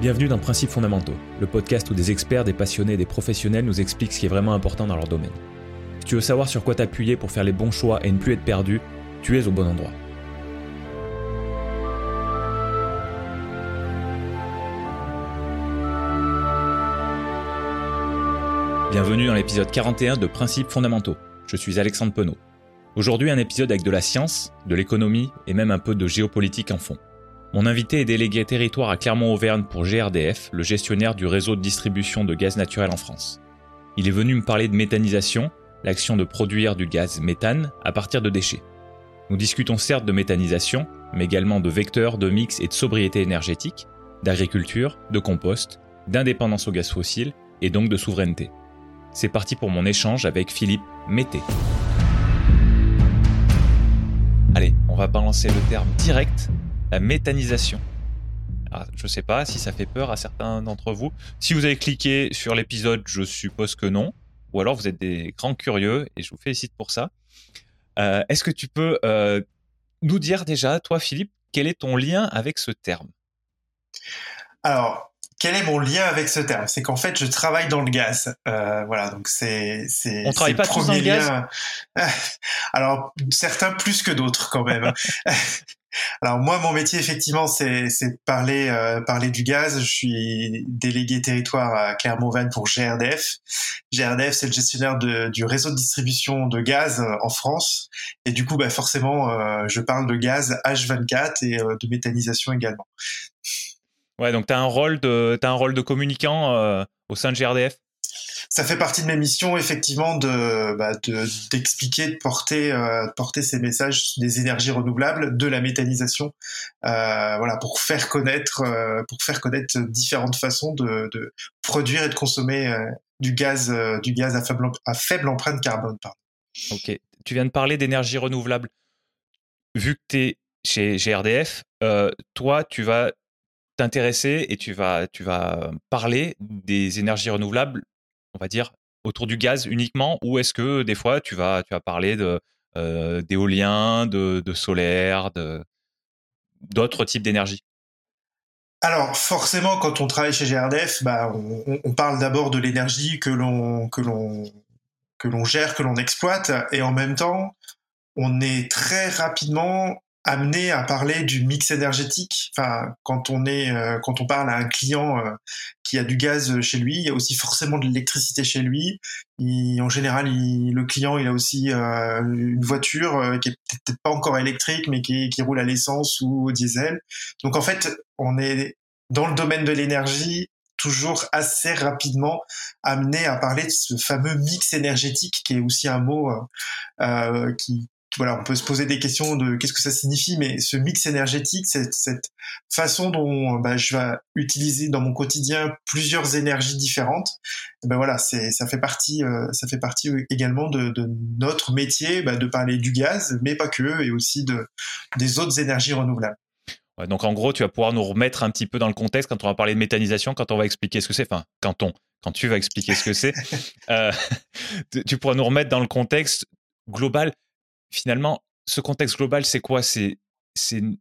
Bienvenue dans Principes fondamentaux, le podcast où des experts, des passionnés et des professionnels nous expliquent ce qui est vraiment important dans leur domaine. Si tu veux savoir sur quoi t'appuyer pour faire les bons choix et ne plus être perdu, tu es au bon endroit. Bienvenue dans l'épisode 41 de Principes fondamentaux. Je suis Alexandre Penaud. Aujourd'hui, un épisode avec de la science, de l'économie et même un peu de géopolitique en fond. Mon invité est délégué territoire à Clermont-Auvergne pour GRDF, le gestionnaire du réseau de distribution de gaz naturel en France. Il est venu me parler de méthanisation, l'action de produire du gaz méthane à partir de déchets. Nous discutons certes de méthanisation, mais également de vecteurs, de mix et de sobriété énergétique, d'agriculture, de compost, d'indépendance au gaz fossile et donc de souveraineté. C'est parti pour mon échange avec Philippe Mété. Allez, on va balancer le terme direct la méthanisation. Ah, je ne sais pas si ça fait peur à certains d'entre vous. Si vous avez cliqué sur l'épisode, je suppose que non. Ou alors vous êtes des grands curieux et je vous félicite pour ça. Euh, est-ce que tu peux euh, nous dire déjà, toi Philippe, quel est ton lien avec ce terme? Alors, quel est mon lien avec ce terme? C'est qu'en fait, je travaille dans le gaz. Euh, voilà, donc c'est c'est. On travaille pas tous dans le gaz? Alors certains plus que d'autres quand même. Alors moi, mon métier effectivement, c'est c'est parler euh, parler du gaz. Je suis délégué territoire à Clermont-Auvergne pour GRDF. GRDF, c'est le gestionnaire de, du réseau de distribution de gaz euh, en France. Et du coup, bah forcément, euh, je parle de gaz H24 et de méthanisation également. Ouais, donc tu un rôle de as un rôle de communicant au sein de GRDF ça fait partie de mes missions effectivement de bah, d'expliquer, de, porter euh, porter ces messages des énergies renouvelables, de la méthanisation, euh, voilà pour faire connaître euh, pour faire connaître différentes façons de, produire et de consommer du gaz du gaz à faible à faible empreinte carbone. Ok, tu viens de parler d'énergie renouvelable. Vu que tu es chez GRDF, toi tu vas t'intéresser et tu vas, tu vas parler des énergies renouvelables on va dire, autour du gaz uniquement ou est-ce que des fois tu vas, tu vas parler de, euh, d'éolien, de, solaire, de, d'autres types d'énergie? Alors forcément, quand on travaille chez GRDF, bah, on, parle d'abord de l'énergie que l'on que l'on que l'on gère, que l'on exploite, et en même temps, on est très rapidement amené à parler du mix énergétique. Enfin, quand on est, euh, quand on parle à un client euh, qui a du gaz chez lui, il y a aussi forcément de l'électricité chez lui. en général, le client, il a aussi euh, une voiture qui est peut-être pas encore électrique, mais qui, qui roule à l'essence ou au diesel. Donc en fait, on est dans le domaine de l'énergie toujours assez rapidement amené à parler de ce fameux mix énergétique qui est aussi un mot euh, qui, voilà, on peut se poser des questions de qu'est-ce que ça signifie, mais ce mix énergétique, cette, cette façon dont bah, je vais utiliser dans mon quotidien plusieurs énergies différentes, ben voilà, c'est ça fait partie, euh, ça fait partie également de, de notre métier, bah, de parler du gaz, mais pas que, et aussi de des autres énergies renouvelables. Ouais, donc en gros, tu vas pouvoir nous remettre un petit peu dans le contexte quand on va parler de méthanisation, quand on va expliquer ce que c'est, enfin quand on, quand tu vas expliquer ce que c'est, euh, tu pourras nous remettre dans le contexte global finalement, ce contexte global, c'est quoi? C'est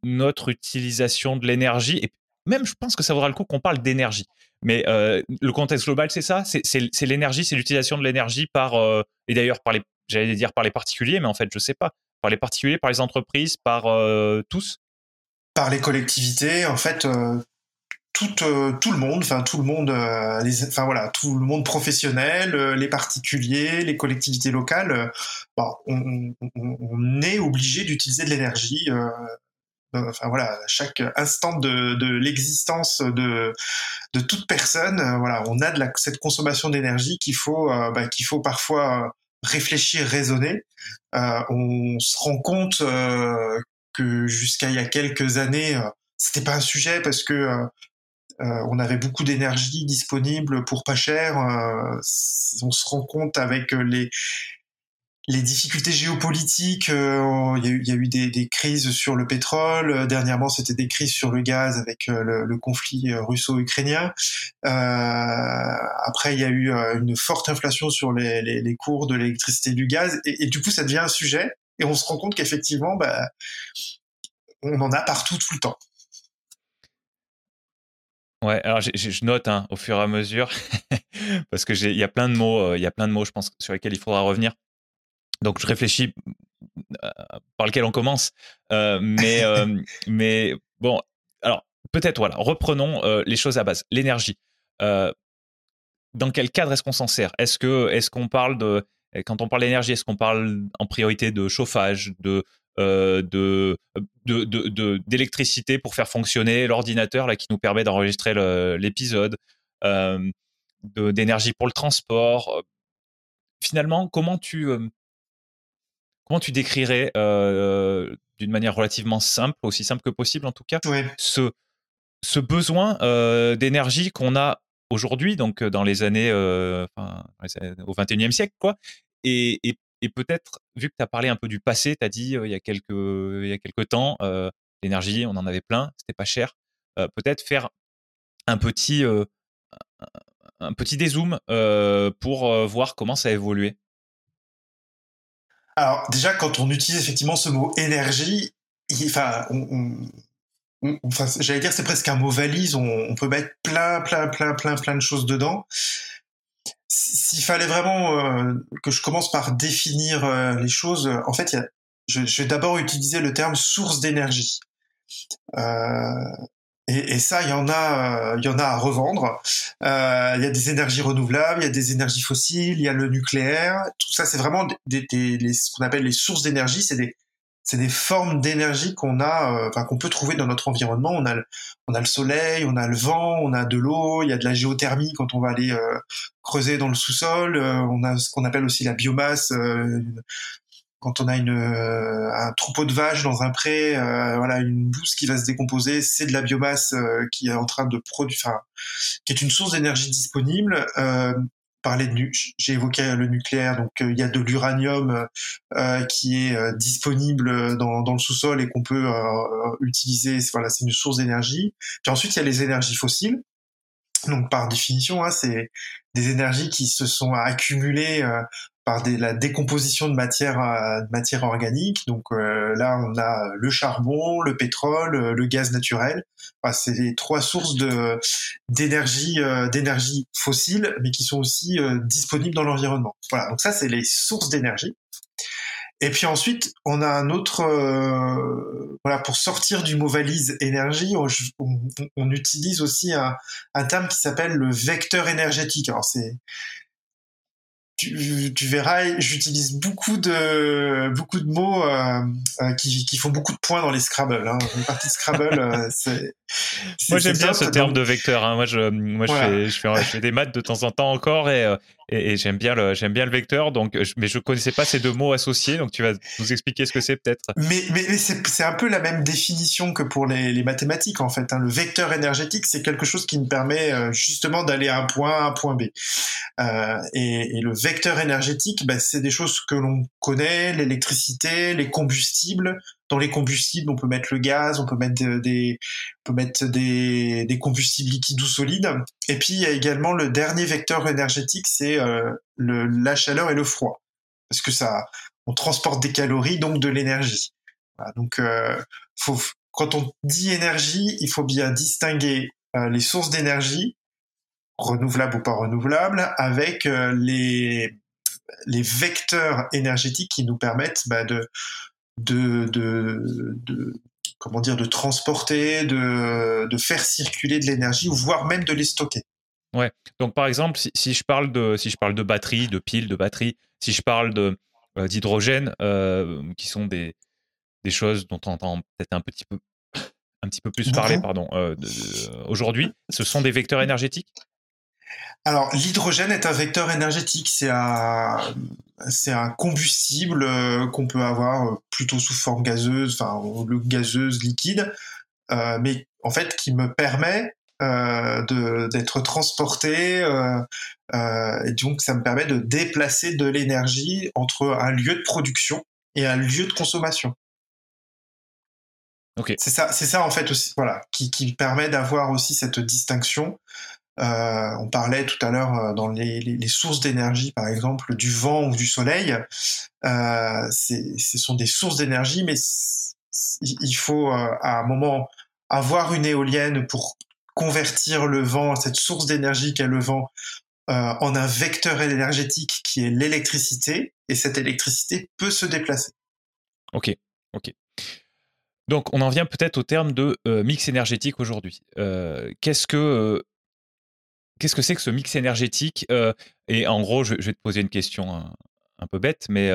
notre utilisation de l'énergie. Et même, je pense que ça vaudra le coup qu'on parle d'énergie. Mais euh, le contexte global, c'est ça? C'est l'énergie, c'est l'utilisation de l'énergie par, euh, et d'ailleurs, j'allais dire par les particuliers, mais en fait, je sais pas. Par les particuliers, par les entreprises, par euh, tous? Par les collectivités. En fait, tout, euh, tout le monde, enfin tout le monde, euh, enfin voilà, tout le monde professionnel, euh, les particuliers, les collectivités locales, bon, on, on, on, est obligé d'utiliser de l'énergie. enfin voilà, à chaque instant de, de l'existence de, de toute personne, voilà, on a de la, cette consommation d'énergie qu'il faut, bah, qu'il faut parfois réfléchir, raisonner. on se rend compte que jusqu'à il y a quelques années, c'était pas un sujet parce que euh, on avait beaucoup d'énergie disponible pour pas cher. Euh, on se rend compte avec euh, les difficultés géopolitiques, il y, a eu, des, crises sur le pétrole. dernièrement, c'était des crises sur le gaz avec le, conflit russo-ukrainien. après, il y a eu une forte inflation sur les, cours de l'électricité et du gaz. Et, du coup, ça devient un sujet. Et on se rend compte qu'effectivement, bah, on en a partout tout le temps. Ouais, alors je note hein, au fur et à mesure parce que il y a plein de mots, il y a plein de mots, je pense, sur lesquels il faudra revenir. Donc je réfléchis par lequel on commence, mais mais bon, alors peut-être voilà, reprenons les choses à base. L'énergie. dans quel cadre est-ce qu'on s'en sert? Est-ce que est-ce qu'on parle de quand on parle d'énergie, est-ce qu'on parle en priorité de chauffage, de de d'électricité pour faire fonctionner l'ordinateur là qui nous permet d'enregistrer l'épisode, d'énergie pour le transport. Finalement, comment tu comment tu décrirais d'une manière relativement simple, aussi simple que possible en tout cas, ce ce besoin d'énergie qu'on a aujourd'hui, donc dans les années, enfin, au 21e siècle, quoi, et, et, et peut-être, vu que tu as parlé un peu du passé, tu as dit il, y a quelques, temps, l'énergie, on en avait plein, c'était pas cher, peut-être faire un petit, un petit dézoom pour voir comment ça a évolué. Alors déjà, quand on utilise effectivement ce mot énergie, enfin, j'allais dire c'est presque un mot valise. On, peut mettre plein, plein, plein, plein, plein de choses dedans. S'il fallait vraiment euh, que je commence par définir euh, les choses, en fait, je, vais d'abord utiliser le terme source d'énergie. Euh, et, ça, il y en a, il y en a à revendre. il y a des énergies renouvelables, il y a des énergies fossiles, il y a le nucléaire. Tout ça, c'est vraiment des, ce qu'on appelle les sources d'énergie. C'est des, c'est des formes d'énergie qu'on a, euh, enfin qu'on peut trouver dans notre environnement. On a, le, on a le soleil, on a le vent, on a de l'eau, il y a de la géothermie quand on va aller euh, creuser dans le sous-sol. Euh, on a ce qu'on appelle aussi la biomasse. quand on a une, un troupeau de vaches dans un pré, voilà, une bouse qui va se décomposer, c'est de la biomasse qui est en train de produire, enfin, qui est une source d'énergie disponible parler de j'ai évoqué le nucléaire donc euh, il y a de l'uranium euh, euh, qui est disponible dans, dans le sous-sol et qu'on peut utiliser voilà c'est une source d'énergie. Puis ensuite il y a les énergies fossiles. Donc par définition hein, c'est des énergies qui se sont accumulées par des, la décomposition de matière de matière organique. Donc euh, là, on a le charbon, le pétrole, euh, le gaz naturel. Enfin, c'est les trois sources d'énergie euh, fossile, mais qui sont aussi disponibles dans l'environnement. Voilà. Donc ça, c'est les sources d'énergie. Et puis ensuite, on a un autre, voilà, pour sortir du mot valise énergie, on, on, utilise aussi un, un terme qui s'appelle le vecteur énergétique. Alors c'est tu, verras, j'utilise beaucoup de beaucoup de mots euh, euh, qui, qui, font beaucoup de points dans les Scrabble. Hein. Une partie de Scrabble, euh, c'est. Moi j'aime bien ce terme de vecteur. Hein. Moi, je, moi je, fais, je, fais, je, fais, des maths de temps en temps encore et, et, j'aime bien le j'aime bien le vecteur. Donc, mais je connaissais pas ces deux mots associés. Donc tu vas nous expliquer ce que c'est peut-être. Mais, mais, mais c'est un peu la même définition que pour les, les mathématiques en fait. Hein. Le vecteur énergétique, c'est quelque chose qui me permet justement d'aller à un point A à un point B. et, et le vecteur énergétique, bah, c'est des choses que l'on connaît, l'électricité, les combustibles. Dans les combustibles, on peut mettre le gaz, on peut mettre des, on peut mettre des, des combustibles liquides ou solides. Et puis il y a également le dernier vecteur énergétique, c'est euh, la chaleur et le froid, parce que ça, on transporte des calories, donc de l'énergie. donc euh, faut, quand on dit énergie, il faut bien distinguer euh, les sources d'énergie renouvelables ou pas renouvelables, avec les, les vecteurs énergétiques qui nous permettent bah, de, de, de, comment dire, de transporter, de, de faire circuler de l'énergie, ou voire même de les stocker. Ouais. Donc par exemple, si, je parle de si je parle de batterie, de piles, de batterie, si je parle de euh, d'hydrogène, euh, qui sont des, des choses dont on entend peut-être un petit peu un petit peu plus parler, pardon, euh, aujourd'hui, ce sont des vecteurs énergétiques? Alors, l'hydrogène est un vecteur énergétique. C'est un, c'est un combustible euh, qu'on peut avoir euh, plutôt sous forme gazeuse, enfin, le gazeuse liquide, euh, mais en fait, qui me permet de, d'être transporté, et donc ça me permet de déplacer de l'énergie entre un lieu de production et un lieu de consommation. Okay. C'est ça, c'est ça en fait aussi, voilà, qui, qui permet d'avoir aussi cette distinction euh, on parlait tout à l'heure euh, dans les, sources d'énergie, par exemple, du vent ou du soleil. Euh, ce sont des sources d'énergie, mais il faut à un moment avoir une éolienne pour convertir le vent, cette source d'énergie qu'est le vent, en un vecteur énergétique qui est l'électricité, et cette électricité peut se déplacer. Ok, ok. Donc on en vient peut-être au terme de mix énergétique aujourd'hui. Qu'est-ce que qu'est-ce que c'est que ce mix énergétique Et en gros, je, vais te poser une question un peu bête, mais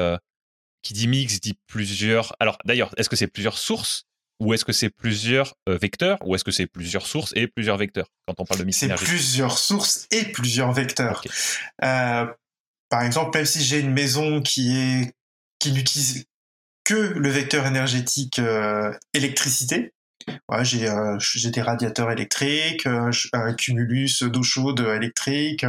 qui dit mix dit plusieurs. Alors d'ailleurs, est-ce que c'est plusieurs sources ou est-ce que c'est plusieurs euh, vecteurs Ou est-ce que c'est plusieurs sources et plusieurs vecteurs quand on parle de mix C'est plusieurs sources et plusieurs vecteurs. Euh, par exemple, même si j'ai une maison qui est qui n'utilise que le vecteur énergétique euh, électricité, Ouais, j'ai euh, des radiateurs électriques, euh, un cumulus d'eau chaude électrique,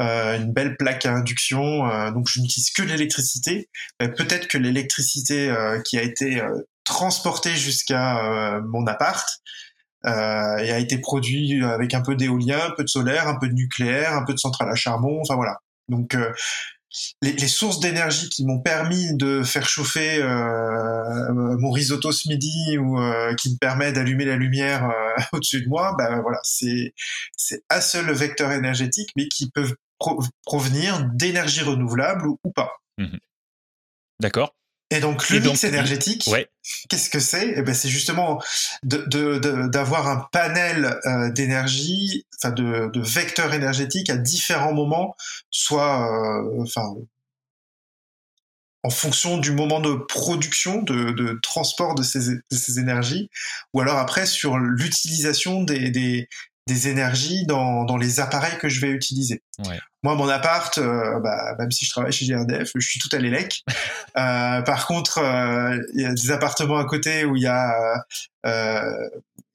euh, une belle plaque à induction. donc je n'utilise que l'électricité. Peut-être que l'électricité qui a été transportée jusqu'à mon appart et a été produite avec un peu d'éolien, un peu de solaire, un peu de nucléaire, un peu de centrale à charbon. Enfin voilà. Donc les, sources d'énergie qui m'ont permis de faire chauffer euh, mon risotto ce midi ou euh, qui me permet d'allumer la lumière euh, au-dessus de moi, ben voilà, c'est c'est un seul vecteur énergétique, mais qui peuvent provenir d'énergie renouvelable ou, pas. Mmh D'accord. Et donc le mix énergétique, qu'est-ce que c'est? Eh ben, C'est justement d'avoir un panel euh, d'énergie, enfin de, de, vecteurs énergétiques à différents moments, soit euh, enfin en fonction du moment de production, de, de transport de ces, de ces, énergies, ou alors après sur l'utilisation des, des, des énergies dans, dans, les appareils que je vais utiliser. Ouais. Moi, mon appart, euh, bah, même si je travaille chez GRDF, je suis tout à l'élec. euh, par contre, euh, il y a des appartements à côté où il y a, euh,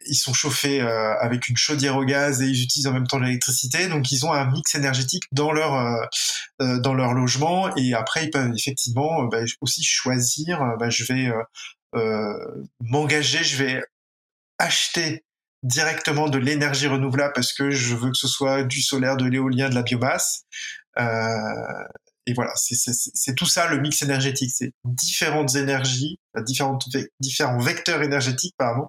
ils sont chauffés avec une chaudière au gaz et ils utilisent en même temps l'électricité, donc ils ont un mix énergétique dans leur dans leur logement et après ils peuvent effectivement bah, aussi choisir. Bah, je vais m'engager, je vais acheter directement de l'énergie renouvelable parce que je veux que ce soit du solaire, de l'éolien, de la biomasse. Euh, et voilà, c'est tout ça le mix énergétique. C'est différentes énergies, différentes différents vecteurs énergétiques, pardon.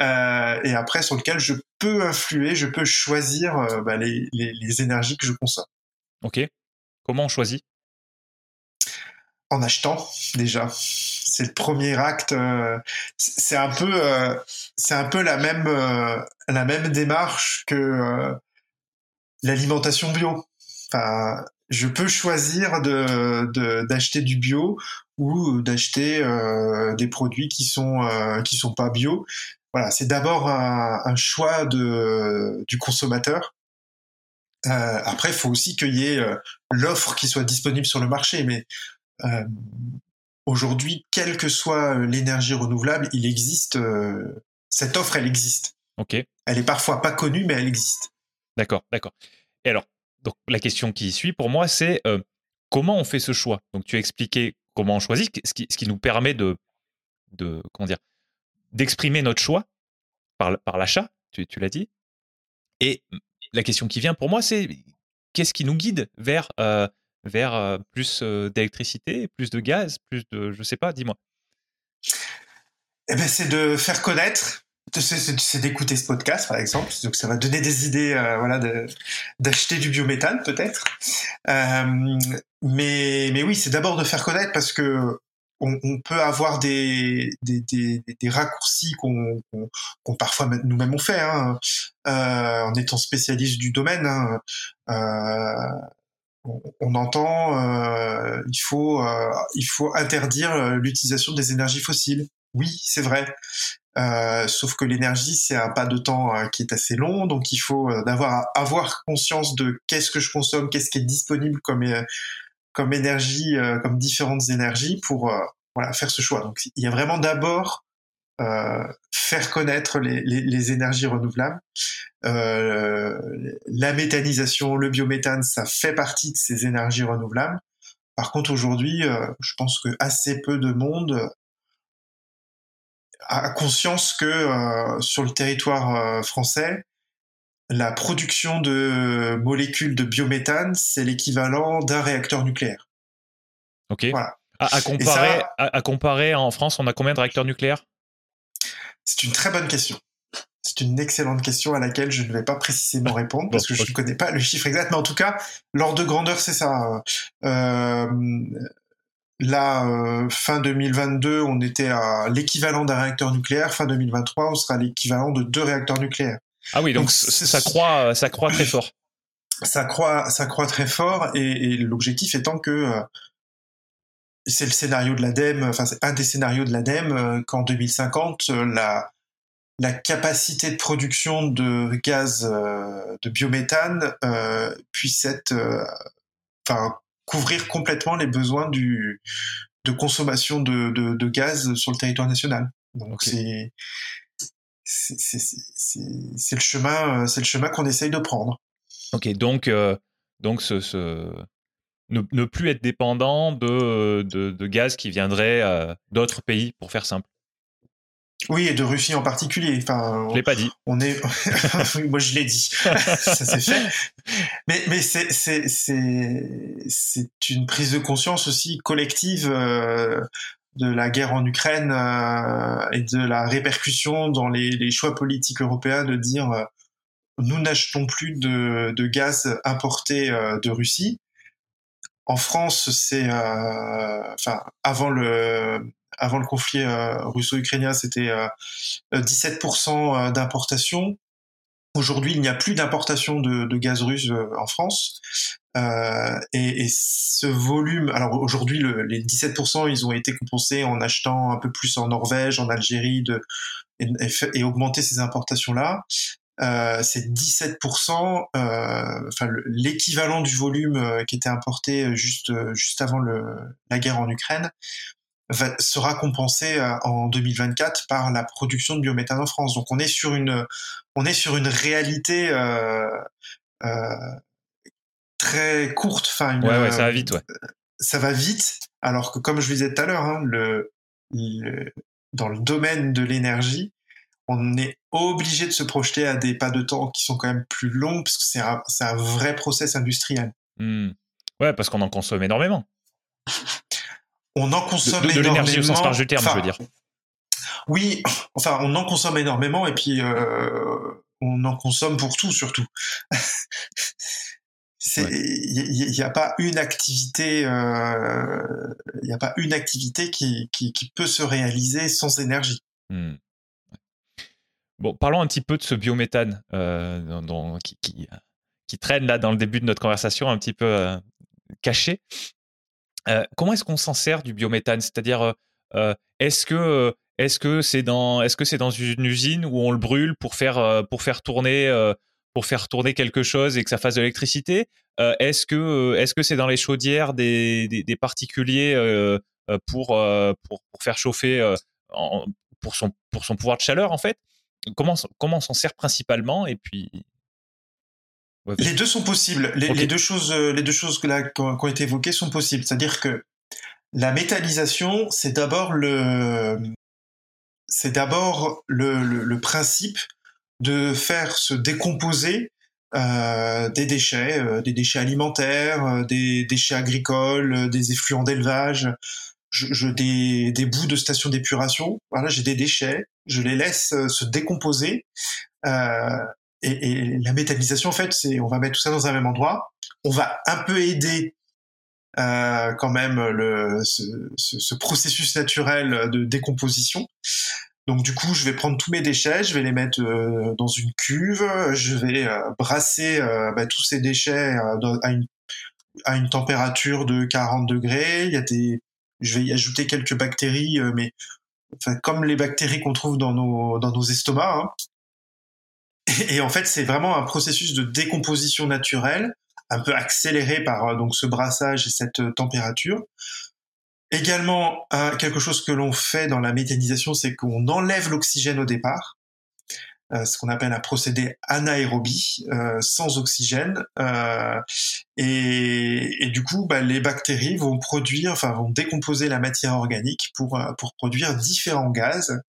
Euh, et après sur lequel je peux influer, je peux choisir euh, bah, les, les, les énergies que je consomme. Ok. Comment on choisit? En achetant déjà c'est le premier acte. Euh, c'est un peu, euh, c'est un peu la même, euh, la même démarche que l'alimentation bio. Enfin, je peux choisir de d'acheter du bio ou d'acheter des produits qui sont qui sont pas bio. Voilà, c'est d'abord un, choix de du consommateur. après, il faut aussi qu'il y ait l'offre qui soit disponible sur le marché, mais aujourd'hui, quelle que soit euh, l'énergie renouvelable, il existe, euh, cette offre, elle existe. Ok. Elle est parfois pas connue, mais elle existe. D'accord, d'accord. Et alors, donc, la question qui suit pour moi, c'est euh, comment on fait ce choix? Donc, tu as expliqué comment on choisit, ce qui, ce qui nous permet de, de comment dire, d'exprimer notre choix par, par l'achat, tu, tu l'as dit. Et la question qui vient pour moi, c'est qu'est-ce qui nous guide vers vers plus d'électricité, plus de gaz, plus de, je sais pas, dis-moi. Eh ben, c'est de faire connaître, c'est d'écouter ce podcast par exemple, donc ça va donner des idées, voilà, d'acheter du biométhane peut-être. mais mais oui, c'est d'abord de faire connaître parce que on, peut avoir des, des, des, raccourcis qu'on qu'on parfois nous-mêmes on fait hein, en étant spécialiste du domaine. Hein, on, entend euh, il faut euh, il faut interdire euh, l'utilisation des énergies fossiles. Oui, c'est vrai. sauf que l'énergie, c'est un pas de temps qui est assez long, donc il faut d'avoir avoir conscience de qu'est-ce que je consomme, qu'est-ce qui est disponible comme comme énergie, comme différentes énergies pour voilà faire ce choix. Donc il y a vraiment d'abord euh, faire connaître les, les, les énergies renouvelables. Euh, la méthanisation, le biométhane, ça fait partie de ces énergies renouvelables. Par contre, aujourd'hui, euh, je pense que assez peu de monde a conscience que sur le territoire français, la production de molécules de biométhane, c'est l'équivalent d'un réacteur nucléaire. Ok. Voilà. À, comparer, à, comparer, en France, on a combien de réacteurs nucléaires? C'est une très bonne question. C'est une excellente question à laquelle je ne vais pas précisément répondre parce que je ne connais pas le chiffre exact, mais en tout cas, l'ordre de grandeur, c'est ça. Euh, là, euh, fin 2022, on était à l'équivalent d'un réacteur nucléaire. Fin 2023, on sera à l'équivalent de deux réacteurs nucléaires. Ah oui, donc, ça croît, ça croît très fort. Ça croît, ça croît très fort, et, et l'objectif étant que euh, c'est le scénario de l'ADEME, enfin c'est un des scénarios de l'ADEME euh, qu'en 2050 la la capacité de production de gaz euh, de biométhane euh, puisse être, euh, enfin, couvrir complètement les besoins du, de consommation de, de, de gaz sur le territoire national. Donc c'est c'est le chemin, c'est le chemin qu'on essaye de prendre. Ok, donc donc ce, ce... Ne, ne, plus être dépendant de, de, de gaz qui viendrait d'autres pays, pour faire simple. Oui, et de Russie en particulier. Enfin, je l'ai pas dit. On est, moi je l'ai dit. ça s'est fait. Mais mais c'est c'est c'est c'est une prise de conscience aussi collective euh, de la guerre en Ukraine euh, et de la répercussion dans les, les choix politiques européens de dire euh, nous n'achetons plus de, de gaz importé euh, de Russie. En France, c'est enfin avant le avant le conflit euh, russo-ukrainien, c'était 17% euh, euh, d'importation. Aujourd'hui, il n'y a plus d'importation de, gaz russe en France. Euh, et, ce volume, alors aujourd'hui, le, les 17%, ils ont été compensés en achetant un peu plus en Norvège, en Algérie, et augmenter ces importations-là. Euh, c'est 17%, euh, enfin l'équivalent du volume qui était importé juste juste avant le, la guerre en Ukraine va, sera compensé euh, en 2024 par la production de biométhane en France. Donc on est sur une, on est sur une réalité euh, euh, très courte. Enfin, ouais, ouais, ça va vite, ouais. Ça va vite, alors que comme je vous disais tout à l'heure, hein, le, le, dans le domaine de l'énergie, on est obligé de se projeter à des pas de temps qui sont quand même plus longs, parce que c'est un, un, vrai process industriel. Mmh. Ouais, parce qu'on en consomme énormément on en consomme de, de, l'énergie au sens large du terme, je veux dire. Oui, enfin, on en consomme énormément et puis euh, on en consomme pour tout surtout. Il n'y a, a, pas une activité, euh, il n'y a pas une activité qui, qui, qui, peut se réaliser sans énergie. Hmm. Bon, parlons un petit peu de ce biométhane euh, dont, qui, traîne là dans le début de notre conversation, un petit peu euh, caché. Euh, comment est-ce qu'on s'en sert du biométhane? C'est-à-dire, euh, euh, est-ce que c'est dans une usine où on le brûle pour faire tourner quelque chose et que ça fasse de l'électricité? Est-ce que c'est dans les chaudières des, particuliers pour, faire chauffer pour son pour son pouvoir de chaleur en fait? Comment comment on s'en sert principalement et puis les deux sont possibles. Les, les, deux choses, euh, les deux choses là, qui ont été évoquées sont possibles. C'est-à-dire que la métallisation, c'est d'abord le, c'est d'abord le, le, le, principe de faire se décomposer euh, des déchets, euh, des déchets alimentaires, euh, des déchets agricoles, euh, des effluents d'élevage, je, je, des, des bouts de stations d'épuration. Voilà, j'ai des déchets, je les laisse se décomposer. Euh, et, et, la métallisation, en fait, c'est on va mettre tout ça dans un même endroit. On va un peu aider euh, quand même le, ce, ce, ce, processus naturel de décomposition. Donc du coup, je vais prendre tous mes déchets, je vais les mettre euh, dans une cuve, je vais euh, brasser euh, bah, tous ces déchets euh, à, une, à une température de 40 degrés. Il y a des, je vais y ajouter quelques bactéries, euh, mais comme les bactéries qu'on trouve dans nos dans estomacs. Hein, et en fait, c'est vraiment un processus de décomposition naturelle, un peu accéléré par euh, donc ce brassage et cette euh, température. Également, quelque chose que l'on fait dans la méthanisation, c'est qu'on enlève l'oxygène au départ, ce qu'on appelle un procédé anaérobie, euh, sans oxygène. Euh, et, et, du coup, bah, les bactéries vont produire, enfin vont décomposer la matière organique pour, pour produire différents gaz.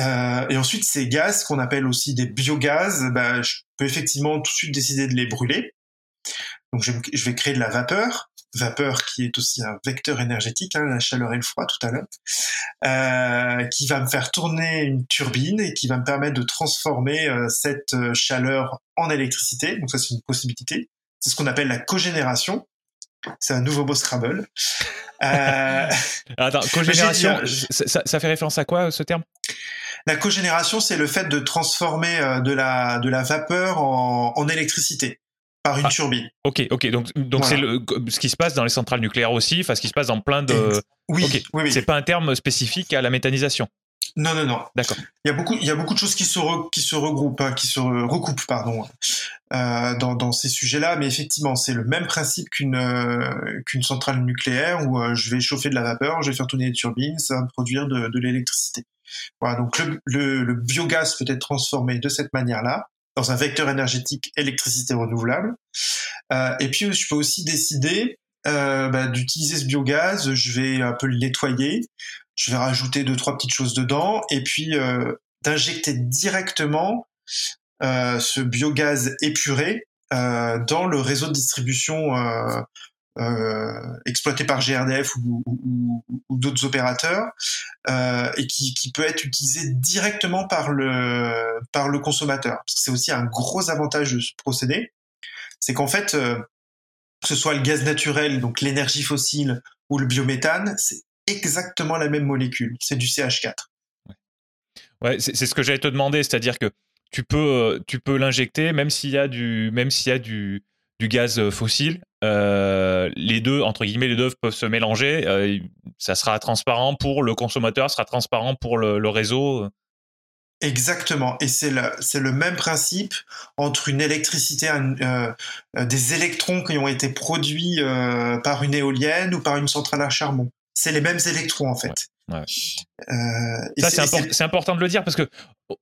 Euh, et ensuite, ces gaz qu'on appelle aussi des biogaz, bah, je peux effectivement tout de suite décider de les brûler. Donc, je vais créer de la vapeur. Vapeur qui est aussi un vecteur énergétique, hein, la chaleur et le froid tout à l'heure, euh, qui va me faire tourner une turbine et qui va me permettre de transformer euh, cette chaleur en électricité. Donc ça, c'est une possibilité. C'est ce qu'on appelle la cogénération. C'est un nouveau mot Scrabble. Euh... Attends, cogénération, ça, ça, fait référence à quoi ce terme? La cogénération, c'est le fait de transformer de la, de la vapeur en, en électricité par une ah, turbine. Ok, ok. Donc, donc c'est ce qui se passe dans les centrales nucléaires aussi, enfin ce qui se passe dans plein de. Oui, oui, oui. C'est pas un terme spécifique à la méthanisation. Non, non, non. D'accord. Il y a beaucoup, il y a beaucoup de choses qui se qui se regroupent, hein, qui se recoupent, pardon, euh, dans, dans ces sujets-là. Mais effectivement, c'est le même principe qu'une euh, qu'une centrale nucléaire où euh, je vais chauffer de la vapeur, je vais faire tourner des turbines, ça va me produire de, de l'électricité. Voilà. Donc le, le, le biogaz peut être transformé de cette manière-là dans un vecteur énergétique électricité renouvelable. Euh, et puis, je peux aussi décider euh, bah, d'utiliser ce biogaz. Je vais un peu le nettoyer. Je vais rajouter deux trois petites choses dedans, et puis euh, d'injecter directement euh, ce biogaz épuré euh, dans le réseau de distribution euh, exploité par GRDF ou, d'autres opérateurs euh, et qui, peut être utilisé directement par le par le consommateur. C'est aussi un gros avantage de ce procédé, c'est qu'en fait, euh, que ce soit le gaz naturel, donc l'énergie fossile ou le biométhane, c'est exactement la même molécule. C'est du CH4. Ouais, ouais c'est ce que j'allais te demander, c'est-à-dire que tu peux tu peux l'injecter même s'il y a du même s'il y a du du gaz fossile euh, les deux, entre guillemets, les deux peuvent se mélanger. Euh, ça sera transparent pour le consommateur, sera transparent pour le, réseau. Exactement. Et c'est le, c'est le même principe entre une électricité, euh, des électrons qui ont été produits par une éolienne ou par une centrale à charbon. C'est les mêmes électrons, en fait. Ça, c'est, important de le dire parce que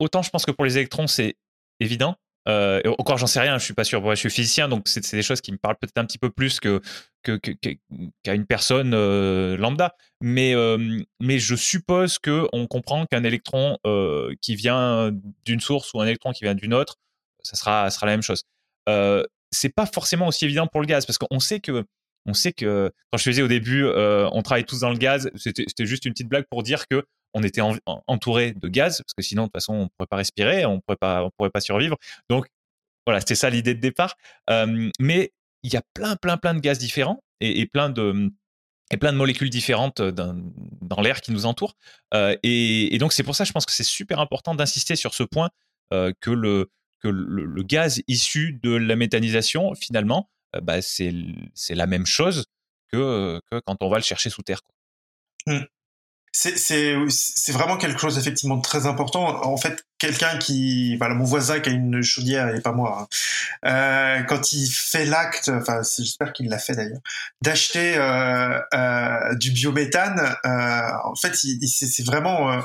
autant je pense que pour les électrons, c'est évident. Euh, encore, j'en sais rien, je suis pas sûr. je suis physicien, donc c'est des choses qui me parlent peut-être un petit peu plus qu'à une personne euh, lambda. Mais euh, mais je suppose que on comprend qu'un électron euh, qui vient d'une source ou un électron qui vient d'une autre, ça sera ça sera la même chose. c'est pas forcément aussi évident pour le gaz parce qu'on sait que on sait que quand je faisais au début, on travaille tous dans le gaz. C'était juste une petite blague pour dire que on était entouré de gaz parce que sinon de toute façon on pourrait pas respirer, on pourrait pas, on pourrait pas survivre. Donc voilà, c'était ça l'idée de départ. mais il y a plein, plein, plein de gaz différents et, plein de molécules différentes dans, l'air qui nous entoure. et, donc c'est pour ça, je pense que c'est super important d'insister sur ce point que le que le, gaz issu de la méthanisation, finalement, bah, c'est la même chose que, quand on va le chercher sous terre. Mmh c'est vraiment quelque chose effectivement de très important. En fait, quelqu'un qui, voilà, mon voisin qui a une chaudière et pas moi, hein, euh, quand il fait l'acte, enfin, j'espère qu'il l'a fait d'ailleurs, d'acheter euh, euh, du biométhane, euh, en fait, c'est vraiment, euh,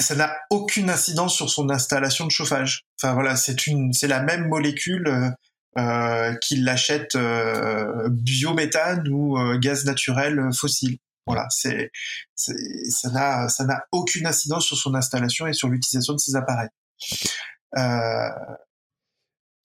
ça n'a aucune incidence sur son installation de chauffage. Enfin voilà, c'est une, c'est la même molécule. Euh, qu'il l'achète biométhane ou gaz naturel fossile. Voilà, c'est, ça n'a, ça n'a aucune incidence sur son installation et sur l'utilisation de ses appareils. Euh,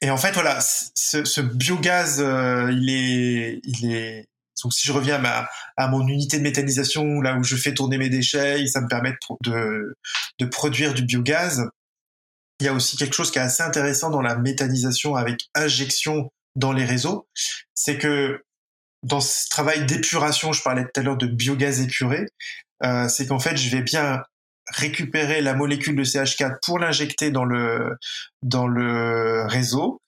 et en fait, voilà, ce, biogaz, euh, il est, il est. Donc, si je reviens à, ma, à mon unité de méthanisation, là où je fais tourner mes déchets, ça me permet de, de produire du biogaz. Il y a aussi quelque chose qui est assez intéressant dans la méthanisation avec injection dans les réseaux, c'est que dans ce travail d'épuration, je parlais tout à l'heure de biogaz épuré, euh, c'est qu'en fait, je vais bien récupérer la molécule de CH4 pour l'injecter dans le dans le réseau,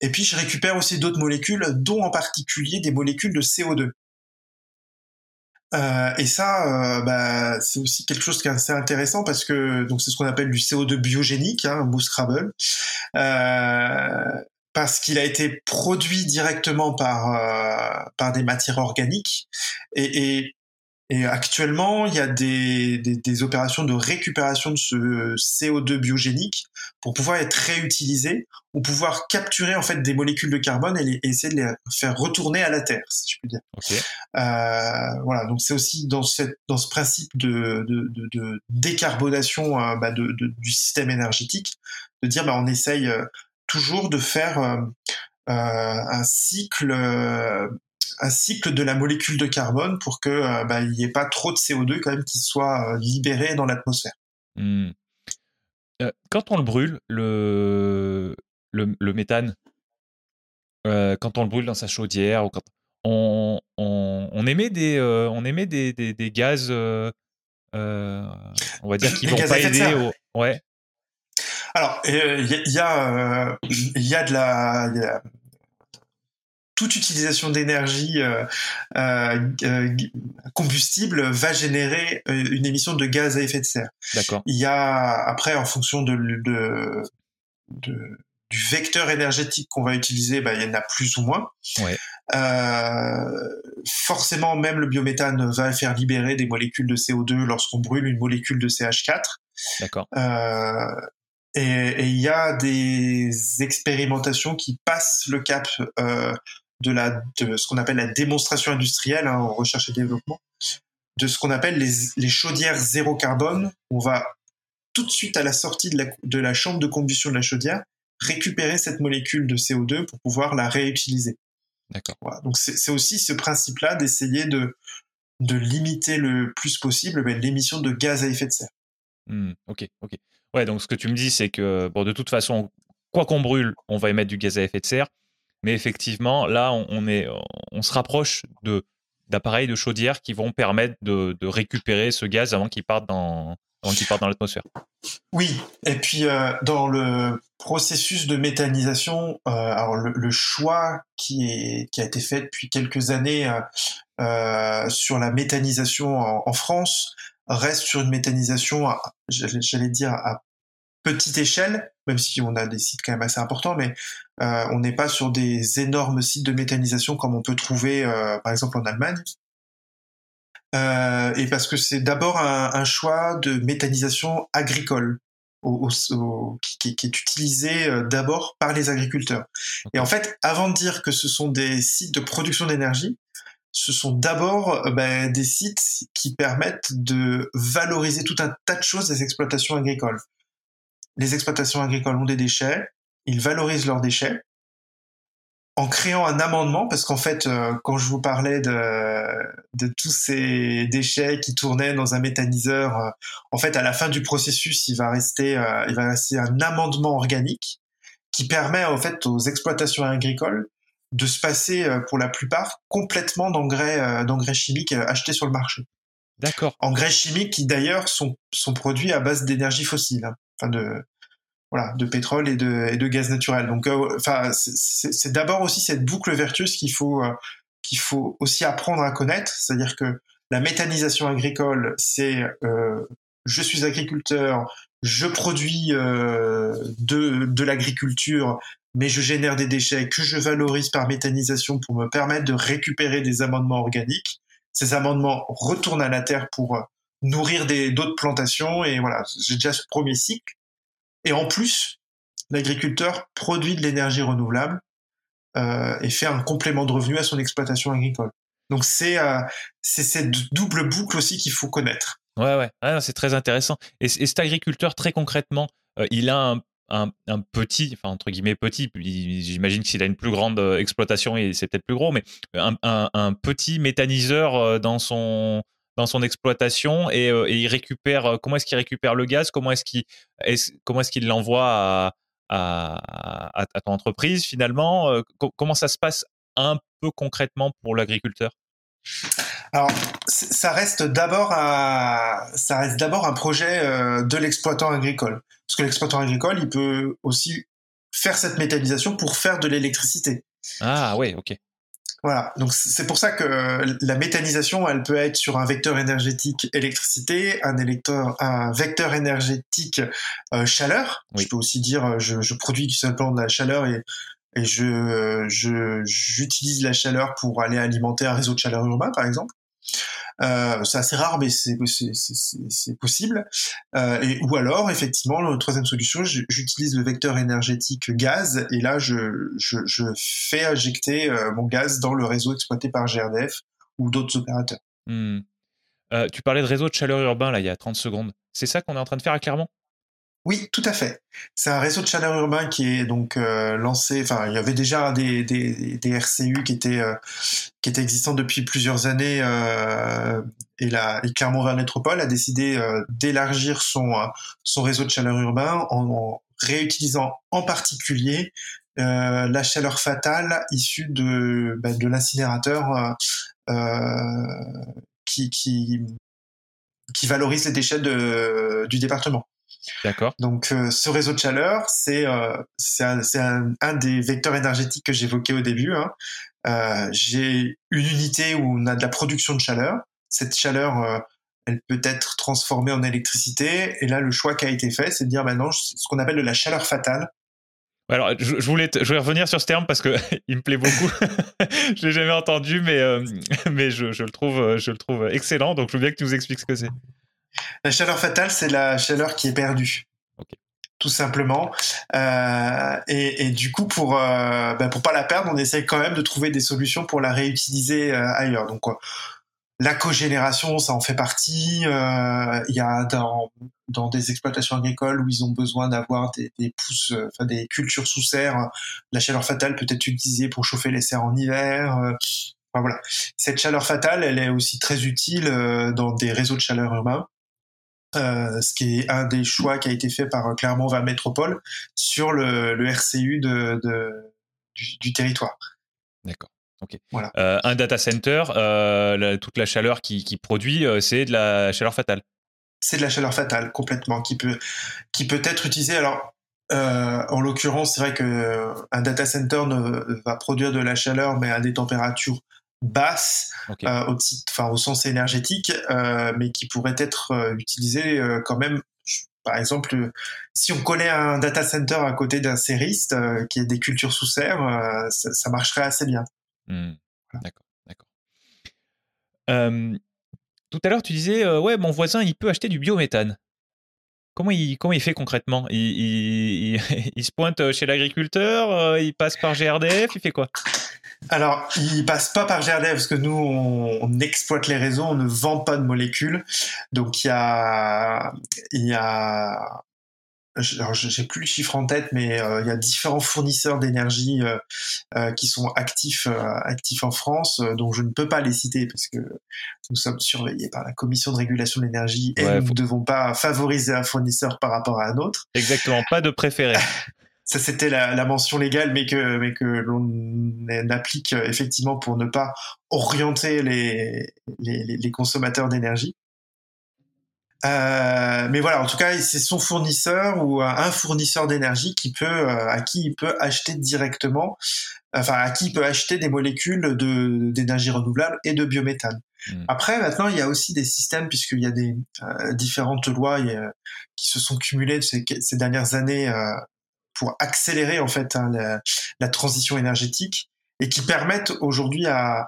et puis je récupère aussi d'autres molécules, dont en particulier des molécules de CO2. Euh, et ça, euh, bah, c'est aussi quelque chose qui est assez intéressant parce que donc c'est ce qu'on appelle du CO2 biogénique, hein, un mot Scrabble. Euh, parce qu'il a été produit directement par euh, par des matières organiques. Et, et, et, actuellement il y a des, des, des, opérations de récupération de ce CO2 biogénique pour pouvoir être réutilisé ou pouvoir capturer en fait des molécules de carbone et, les, essayer de les faire retourner à la terre si je puis dire. Euh, voilà. Donc c'est aussi dans cette dans ce principe de, de, de, de décarbonation euh, bah, de, du système énergétique de dire bah on essaye toujours de faire euh, euh, un cycle euh, un cycle de la molécule de carbone pour que bah, il n'y ait pas trop de CO2 quand même qui soit libéré dans l'atmosphère. Mmh. quand on le brûle, le, le, méthane, quand on le brûle dans sa chaudière, ou quand on, on, émet des, on émet des, des, gaz, on va dire, qui vont pas aider. Au... Ouais. Alors, il y, a, il y a de la, toute utilisation d'énergie euh, euh, euh, combustible va générer une émission de gaz à effet de serre. D'accord. Il y a après en fonction de, du vecteur énergétique qu'on va utiliser, bah, il y en a plus ou moins. Ouais. forcément, même le biométhane va faire libérer des molécules de CO2 lorsqu'on brûle une molécule de CH4. D'accord. Et il y a des expérimentations qui passent le cap de, la, de ce qu'on appelle la démonstration industrielle hein, en recherche et développement, de ce qu'on appelle les, les, chaudières zéro carbone. On va tout de suite à la sortie de la, de la chambre de combustion de la chaudière récupérer cette molécule de CO2 pour pouvoir la réutiliser. D'accord. Voilà. Donc c'est aussi ce principe-là d'essayer de, de limiter le plus possible ben, l'émission de gaz à effet de serre. Mmh, ok, ok. Ouais, donc ce que tu me dis, c'est que bon, de toute façon, quoi qu'on brûle, on va émettre du gaz à effet de serre. Mais effectivement, là, on, est, on se rapproche de d'appareils de chaudière qui vont permettre de, récupérer ce gaz avant qu'il parte dans avant qu'il parte dans l'atmosphère. Oui, et puis euh, dans le processus de méthanisation, euh, alors le, choix qui, est, qui a été fait depuis quelques années euh, sur la méthanisation en, France reste sur une méthanisation, j'allais dire à petite échelle, même si on a des sites quand même assez importants, mais euh, on n'est pas sur des énormes sites de méthanisation comme on peut trouver euh, par exemple en Allemagne. Euh, et parce que c'est d'abord un, choix de méthanisation agricole qui, est utilisé d'abord par les agriculteurs. Et en fait, avant de dire que ce sont des sites de production d'énergie, ce sont d'abord ben, des sites qui permettent de valoriser tout un tas de choses des exploitations agricoles. Les exploitations agricoles ont des déchets, ils valorisent leurs déchets en créant un amendement, parce qu'en fait, euh, quand je vous parlais de, tous ces déchets qui tournaient dans un méthaniseur, euh, en fait, à la fin du processus, il va rester, euh, il va rester un amendement organique qui permet en fait aux exploitations agricoles de se passer, pour la plupart, complètement d'engrais, d'engrais chimiques achetés sur le marché. D'accord. Engrais chimiques qui d'ailleurs sont, sont produits à base d'énergie fossile, hein. enfin de, voilà, de pétrole et de, et de gaz naturel. Donc, euh, enfin, c'est d'abord aussi cette boucle vertueuse qu'il faut euh, qu'il faut aussi apprendre à connaître, c'est-à-dire que la méthanisation agricole, c'est euh, je suis agriculteur, je produis de, de l'agriculture, mais je génère des déchets que je valorise par méthanisation pour me permettre de récupérer des amendements organiques. Ces amendements retournent à la terre pour nourrir d'autres plantations et voilà, j'ai déjà ce premier cycle. Et en plus, l'agriculteur produit de l'énergie renouvelable euh, et fait un complément de revenu à son exploitation agricole. Donc c'est euh, cette double boucle aussi qu'il faut connaître. Ouais, ouais, ah, c'est très intéressant. Et, cet agriculteur, très concrètement, euh, il a un, un, petit, enfin entre guillemets petit, j'imagine qu'il a une plus grande euh, exploitation c'est peut-être plus gros, mais un, petit méthaniseur dans son, dans son exploitation euh, et, il récupère euh, comment est-ce qu'il récupère le gaz? Comment est-ce qu'il comment est-ce qu'il l'envoie à, ton entreprise finalement euh, comment ça se passe un peu concrètement pour l'agriculteur? Alors, ça reste d'abord un, ça reste d'abord un projet de l'exploitant agricole, parce que l'exploitant agricole, il peut aussi faire cette méthanisation pour faire de l'électricité. Ah ouais, ok. Voilà, donc c'est pour ça que euh, la méthanisation, elle peut être sur un vecteur énergétique électricité, un, électeur, un vecteur énergétique euh, chaleur. Je peux aussi dire, euh, je, je produis simplement de la chaleur et, et je j'utilise la chaleur pour aller alimenter un réseau de chaleur urbain, par exemple. Euh, c'est assez rare, mais c'est possible. Euh, ou alors, effectivement, la troisième solution, j'utilise le vecteur énergétique gaz, et là, je, fais injecter euh, mon gaz dans le réseau exploité par GRDF ou d'autres opérateurs. Hmm. tu parlais de réseau de chaleur urbain, là, il y a 30 secondes. C'est ça qu'on est en train de faire à Clermont? Oui, tout à fait. C'est un réseau de chaleur urbain qui est donc euh, lancé. Enfin, il y avait déjà des, RCU qui étaient euh, étaient existants depuis plusieurs années. Euh, et, la, Clermont-Ferrand Métropole a décidé d'élargir son réseau de chaleur urbain en, réutilisant en particulier la chaleur fatale issue de ben, l'incinérateur qui, valorise les déchets du département. D'accord. Donc euh, ce réseau de chaleur, c'est euh, un, un, des vecteurs énergétiques que j'évoquais au début. Hein. Euh, J'ai une unité où on a de la production de chaleur. Cette chaleur, euh, elle peut être transformée en électricité. Et là, le choix qui a été fait, c'est de dire maintenant ce qu'on appelle de la chaleur fatale. Alors, je, voulais, je voulais revenir sur ce terme parce que il me plaît beaucoup. je l'ai jamais entendu, mais mais je, je, le trouve, je le trouve excellent. Donc, je veux bien que tu nous expliques ce que c'est. La chaleur fatale, c'est la chaleur qui est perdue. Tout simplement. Euh, et, du coup, pour euh, ben, pour pas la perdre, on essaie quand même de trouver des solutions pour la réutiliser euh, ailleurs. Donc, la cogénération, ça en fait partie. Il y a dans, dans des exploitations agricoles où ils ont besoin d'avoir des, des pousses, enfin des cultures sous serre, la chaleur fatale peut être utilisée pour chauffer les serres en hiver. Enfin, voilà. Cette chaleur fatale, elle est aussi très utile dans des réseaux de chaleur urbains. Euh, ce qui est un des choix qui a été fait par Clermont-Ferrand Métropole sur le, le RCU de, de du, du, territoire. D'accord. Ok. Voilà. Euh, un data center, euh, toute la chaleur qui, qui produit, euh, c'est de la chaleur fatale. C'est de la chaleur fatale complètement qui peut qui peut être utilisée. Alors euh, en l'occurrence, c'est vrai que un data center ne, va produire de la chaleur, mais à des températures basse euh, au, enfin, au sens énergétique, euh, mais qui pourrait être euh, utilisé quand même. Par exemple, si on collait un data center à côté d'un sériste qui est des cultures sous serre, ça, marcherait assez bien. Mmh. D'accord, d'accord. tout à l'heure, tu disais, ouais, mon voisin, il peut acheter du biométhane. Comment il, comment il fait concrètement? Il, se pointe chez l'agriculteur, il passe par GRDF, il fait quoi? Alors, il passe pas par GRDF parce que nous, on, exploite les réseaux, on ne vend pas de molécules. Donc, il y a, alors j'ai plus le chiffre en tête, mais euh, il y a différents fournisseurs d'énergie euh, euh, qui sont actifs, actifs en France, dont je ne peux pas les citer parce que nous sommes surveillés par la Commission de régulation de l'énergie et nous ne devons pas favoriser un fournisseur par rapport à un autre. Exactement, pas de préféré. ça c'était la, mention légale, mais que mais que l'on applique effectivement pour ne pas orienter les les, consommateurs d'énergie. Euh, mais voilà, en tout cas, c'est son fournisseur ou un fournisseur d'énergie qui peut, euh, à qui il peut acheter directement, enfin à qui il peut acheter des molécules de d'énergie renouvelable et de biométhane. Hmm. Après, maintenant, il y a aussi des systèmes puisqu'il y a des différentes lois qui se sont cumulées ces, ces dernières années pour accélérer en fait hein, la, transition énergétique et qui permettent aujourd'hui à,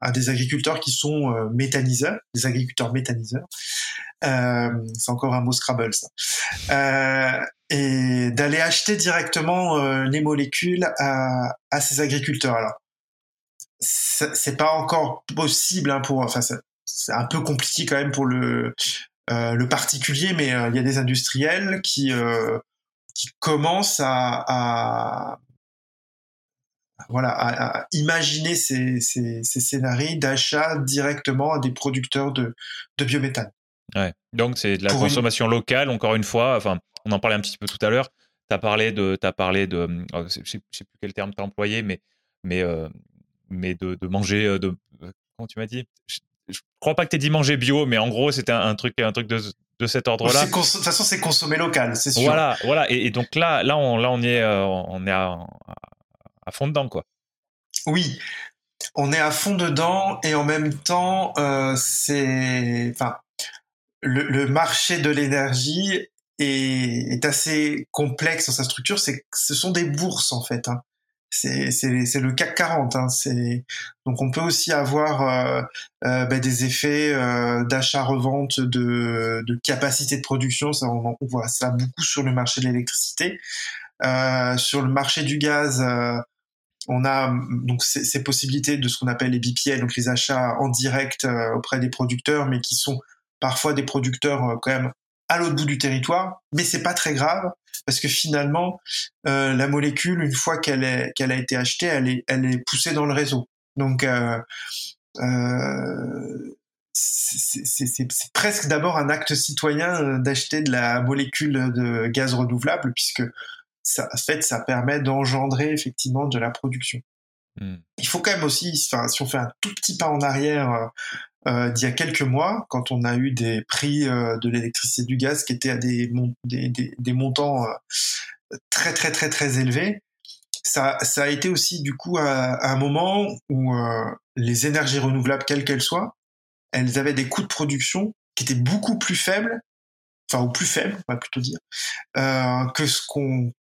à, des agriculteurs qui sont euh, méthaniseurs, des agriculteurs méthaniseurs, euh, c'est encore un mot Scrabble ça, euh, et d'aller acheter directement euh, les molécules à, ces agriculteurs. Alors, c'est pas encore possible hein, pour, enfin c'est un peu compliqué quand même pour le euh, particulier, mais il y a des industriels qui qui commence à, imaginer ces, scénarios d'achat directement à des producteurs de biométhane. Ouais. Donc c'est de la consommation locale, encore une fois. Enfin, on en parlait un petit peu tout à l'heure. Tu as parlé de, as parlé de, oh, je sais, sais plus quel terme tu as employé, mais, mais, euh, mais de, de, manger, euh, de, comment tu m'as dit? Je, je crois pas que tu aies dit manger bio, mais en gros c'était un, un, truc, un truc de, de cet ordre-là. De toute façon, c'est consommé local, c'est sûr. Voilà, voilà. Et, donc là, là, on, là, on est, euh, on est à, fond dedans, quoi. Oui, on est à fond dedans et en même temps, euh, c'est, enfin, le, marché de l'énergie est, est, assez complexe dans sa structure. C'est, ce sont des bourses en fait. Hein c'est le CAC 40. Hein, donc on peut aussi avoir euh, euh, bah, des effets euh, d'achat-revente de, de, capacité de production. Ça, on, voit ça beaucoup sur le marché de l'électricité. sur le marché du gaz, on a donc ces, possibilités de ce qu'on appelle les BPL, donc les achats en direct auprès des producteurs, mais qui sont parfois des producteurs quand même à l'autre bout du territoire, mais c'est pas très grave parce que finalement euh, la molécule, une fois qu'elle qu'elle a été achetée, elle est poussée dans le réseau. Donc euh, euh, c'est presque d'abord un acte citoyen d'acheter de la molécule de gaz renouvelable puisque fait, ça permet d'engendrer effectivement de la production. Hmm. Il faut quand même aussi, si on fait un tout petit pas en arrière, euh, d'il y a quelques mois, quand on a eu des prix euh, de l'électricité et du gaz qui étaient à des, des, des, des montants euh, très très très très élevés, ça, ça a été aussi du coup à, un moment où euh, les énergies renouvelables, quelles qu'elles soient, elles avaient des coûts de production qui étaient beaucoup plus faibles, enfin ou plus faibles, on va plutôt dire, euh, que ce qu'on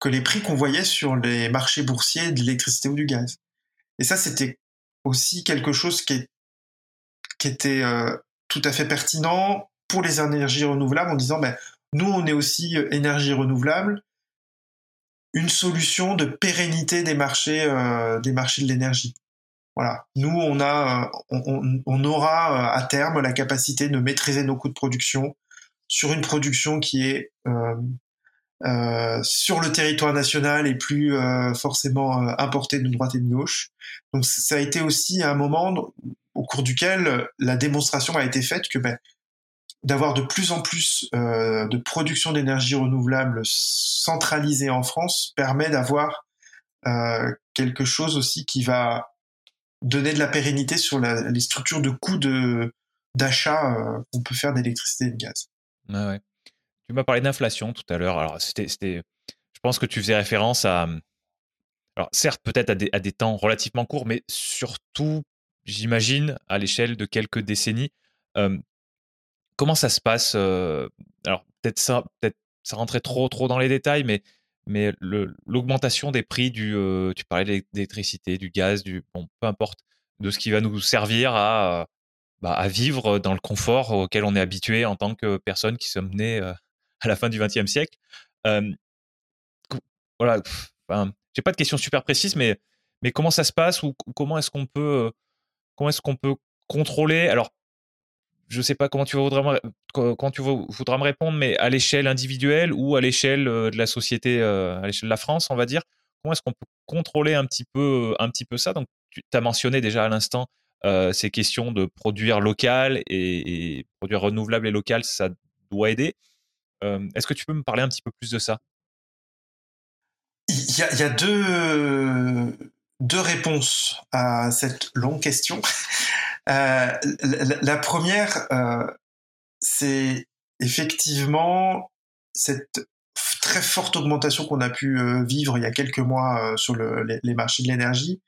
que les prix qu'on voyait sur les marchés boursiers de l'électricité ou du gaz. Et ça, c'était aussi quelque chose qui, était euh, tout à fait pertinent pour les énergies renouvelables en disant, ben, nous, on est aussi euh, énergie renouvelable, une solution de pérennité des marchés, euh, des marchés de l'énergie. Voilà. Nous, on a, on, on, aura à terme la capacité de maîtriser nos coûts de production sur une production qui est euh, euh, sur le territoire national et plus euh, forcément euh, importé de droite et de gauche. Donc ça a été aussi un moment au cours duquel la démonstration a été faite que ben, d'avoir de plus en plus de production d'énergie renouvelable centralisée en France permet d'avoir quelque chose aussi qui va donner de la pérennité sur la, les structures de coûts de d'achat qu'on peut faire d'électricité et de gaz. Ah ouais. Tu m'as parlé d'inflation tout à l'heure. Alors, c'était, je pense que tu faisais référence à. Alors, certes, peut-être à des, à des temps relativement courts, mais surtout, j'imagine, à l'échelle de quelques décennies. comment ça se passe Alors, peut-être ça, peut-être ça rentrait trop, trop dans les détails, mais, mais l'augmentation des prix du. tu parlais de l'électricité, du gaz, du. Bon, peu importe, de ce qui va nous servir à. Bah, à vivre dans le confort auquel on est habitué en tant que personne qui sommes nés à la fin du XXe siècle. voilà, j'ai pas de questions super précises, mais, mais comment ça se passe ou, comment est-ce qu'on peut, comment est-ce qu'on peut contrôler? Alors, je sais pas comment tu voudras me, quand tu voudras me répondre, mais à l'échelle individuelle ou à l'échelle de la société, à l'échelle de la France, on va dire, comment est-ce qu'on peut contrôler un petit peu, un petit peu ça? Donc, tu as mentionné déjà à l'instant ces questions de produire local et, produire renouvelable et local, ça doit aider. Est-ce que tu peux me parler un petit peu plus de ça? Il y a, deux, deux réponses à cette longue question. Euh, la, première, euh, c'est effectivement cette très forte augmentation qu'on a pu euh, vivre il y a quelques mois sur les, marchés de l'énergie.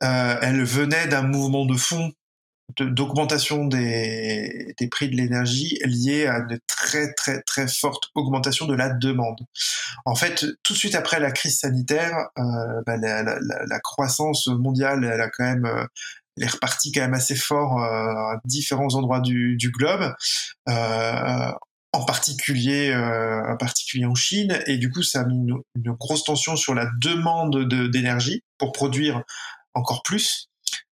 elle venait d'un mouvement de fond d'augmentation des, des, prix de l'énergie liée à une très très très forte augmentation de la demande. En fait, tout de suite après la crise sanitaire, euh, bah, la, la, la, croissance mondiale, elle a quand même euh, elle est repartie quand même assez fort euh, à différents endroits du, du globe, euh, en particulier euh, en particulier en Chine, et du coup ça a mis une, grosse tension sur la demande d'énergie pour produire encore plus.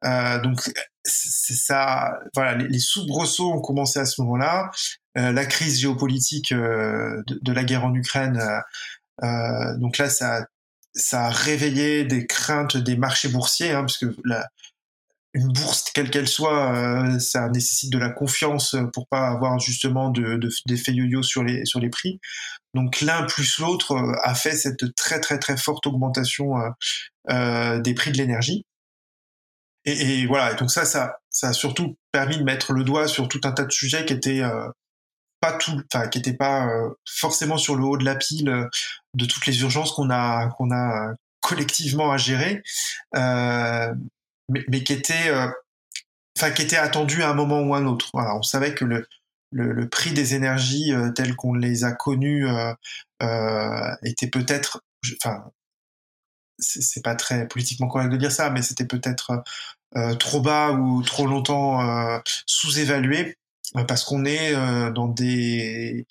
Euh, donc c'est ça. Voilà, les, soubresauts ont commencé à ce moment-là. Euh, la crise géopolitique euh, de, la guerre en Ukraine. donc là, ça, ça a réveillé des craintes des marchés boursiers, hein, parce que la, une bourse, quelle qu'elle soit, ça nécessite de la confiance pour pas avoir justement de, de, d'effets yo-yo sur les, sur les prix. Donc l'un plus l'autre a fait cette très très très forte augmentation euh, des prix de l'énergie. Et, et, voilà. donc ça, ça, ça a surtout permis de mettre le doigt sur tout un tas de sujets qui étaient euh, pas tout, enfin qui étaient pas euh, forcément sur le haut de la pile euh, de toutes les urgences qu'on a qu'on a collectivement à gérer, mais, mais, qui étaient enfin qui étaient attendus à un moment ou à un autre. Voilà, on savait que le le, le prix des énergies tels qu'on les a connus était peut-être, enfin c'est pas très politiquement correct de dire ça, mais c'était peut-être euh, trop bas ou trop longtemps euh, sous-évalué euh, parce qu'on est dans des,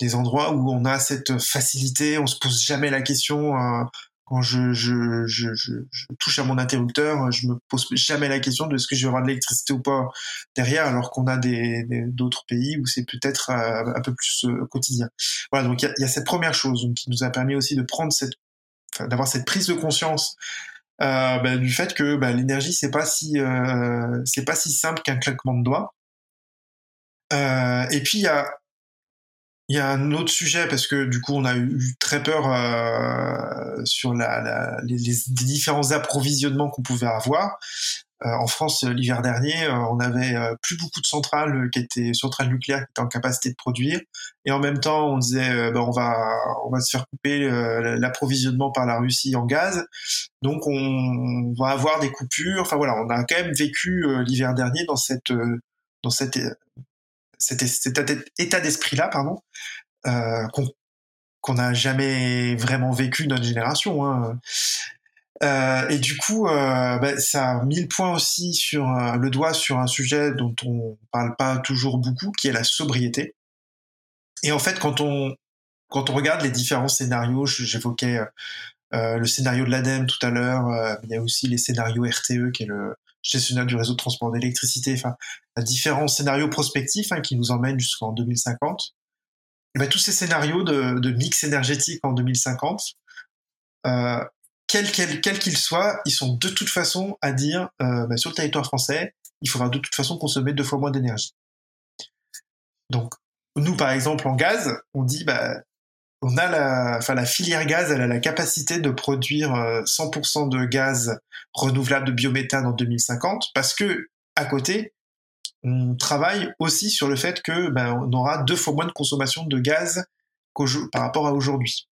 des endroits où on a cette facilité, on se pose jamais la question quand je, je, je, touche à mon interrupteur, je me pose jamais la question de ce que je vais avoir de l'électricité ou pas derrière, alors qu'on a des, d'autres pays où c'est peut-être un peu plus quotidien. Voilà, donc il y a, cette première chose qui nous a permis aussi de prendre cette, d'avoir cette prise de conscience euh, bah, du fait que bah, l'énergie c'est pas si euh, c'est pas si simple qu'un claquement de doigts. Euh, et puis il y a il y a un autre sujet parce que du coup on a eu très peur sur la, les, différents approvisionnements qu'on pouvait avoir. Euh, en France l'hiver dernier, euh, on avait euh, plus beaucoup de centrales qui étaient centrales nucléaires qui étaient en capacité de produire, et en même temps on disait ben, on va on va se faire couper l'approvisionnement par la Russie en gaz, donc on, va avoir des coupures. Enfin voilà, on a quand même vécu l'hiver dernier dans cette dans cette cet, état d'esprit-là, pardon, euh, qu'on n'a jamais vraiment vécu notre génération. Hein. Euh, et du coup, euh, bah, ça a mis le point aussi sur le doigt sur un sujet dont on parle pas toujours beaucoup, qui est la sobriété. Et en fait, quand on quand on regarde les différents scénarios, j'évoquais le scénario de l'ADEME tout à l'heure, il y a aussi les scénarios RTE, qui est le gestionnaire du réseau de transport d'électricité, enfin, différents scénarios prospectifs hein, qui nous emmènent jusqu'en 2050. Et ben, tous ces scénarios de, mix énergétique en 2050, euh, quels qu'ils quel, qu soient, ils sont de toute façon à dire euh, ben, sur le territoire français, il faudra de toute façon consommer deux fois moins d'énergie. Donc, nous, par exemple, en gaz, on dit, bah, on a la, filière gaz, elle a la capacité de produire 100% euh, de gaz renouvelable de biométhane en 2050 parce que, à côté, on travaille aussi sur le fait que ben, on aura deux fois moins de consommation de gaz par rapport à aujourd'hui.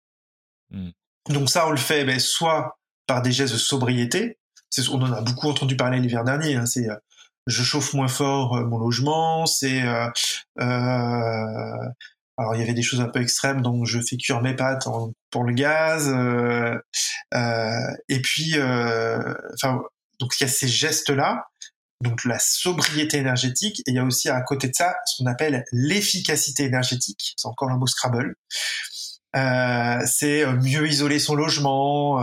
Hmm. Donc ça, on le fait ben, soit par des gestes de sobriété. On en a beaucoup entendu parler l'hiver dernier. Hein, c'est euh, je chauffe moins fort euh, mon logement. C'est euh, alors il y avait des choses un peu extrêmes, donc je fais cuire mes pâtes pour le gaz. et puis, enfin, donc il y a ces gestes là donc la sobriété énergétique, et il y a aussi à côté de ça ce qu'on appelle l'efficacité énergétique, c'est encore un mot Scrabble. Euh, c'est euh, mieux isoler son logement,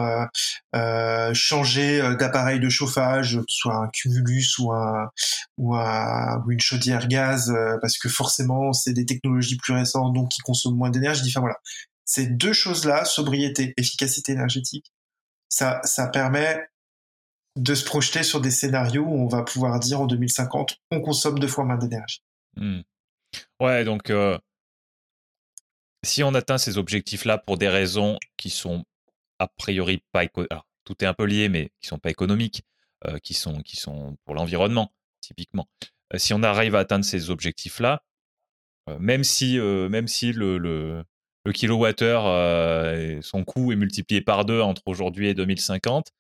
euh, changer d'appareil de chauffage, que ce soit un cumulus ou un ou, un, ou une chaudière gaz, parce que forcément c'est des technologies plus récentes donc qui consomment moins d'énergie. Enfin voilà, ces deux choses-là, sobriété, efficacité énergétique, ça permet de se projeter sur des scénarios où on va pouvoir dire en 2050, on consomme deux fois moins d'énergie. Hmm. Ouais, donc si on atteint ces objectifs-là pour des raisons qui sont a priori pas alors, tout est un peu lié, mais qui sont pas économiques, euh, qui sont qui sont pour l'environnement typiquement. Euh, si on arrive à atteindre ces objectifs-là, même si même si le, le, le kilowattheure, son coût est multiplié par deux entre aujourd'hui et 2050,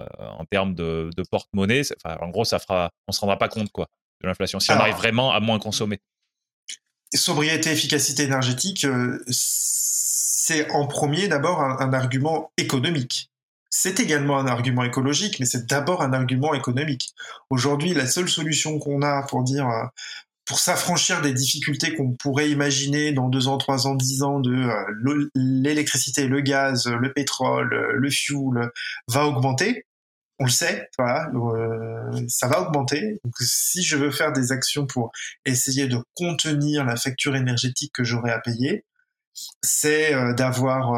euh, en termes de, porte-monnaie. en gros, ça fera, on se rendra pas compte quoi de l'inflation si on arrive vraiment à moins consommer. Sobriété, efficacité énergétique, euh, c'est en premier d'abord un, argument économique. C'est également un argument écologique, mais c'est d'abord un argument économique. Aujourd'hui, la seule solution qu'on a pour dire euh, pour s'affranchir des difficultés qu'on pourrait imaginer dans deux ans, trois ans, dix ans de euh, l'électricité, le gaz, le pétrole, le fuel va augmenter. On le sait, voilà, euh, ça va augmenter. Donc, si je veux faire des actions pour essayer de contenir la facture énergétique que j'aurai à payer, c'est euh, d'avoir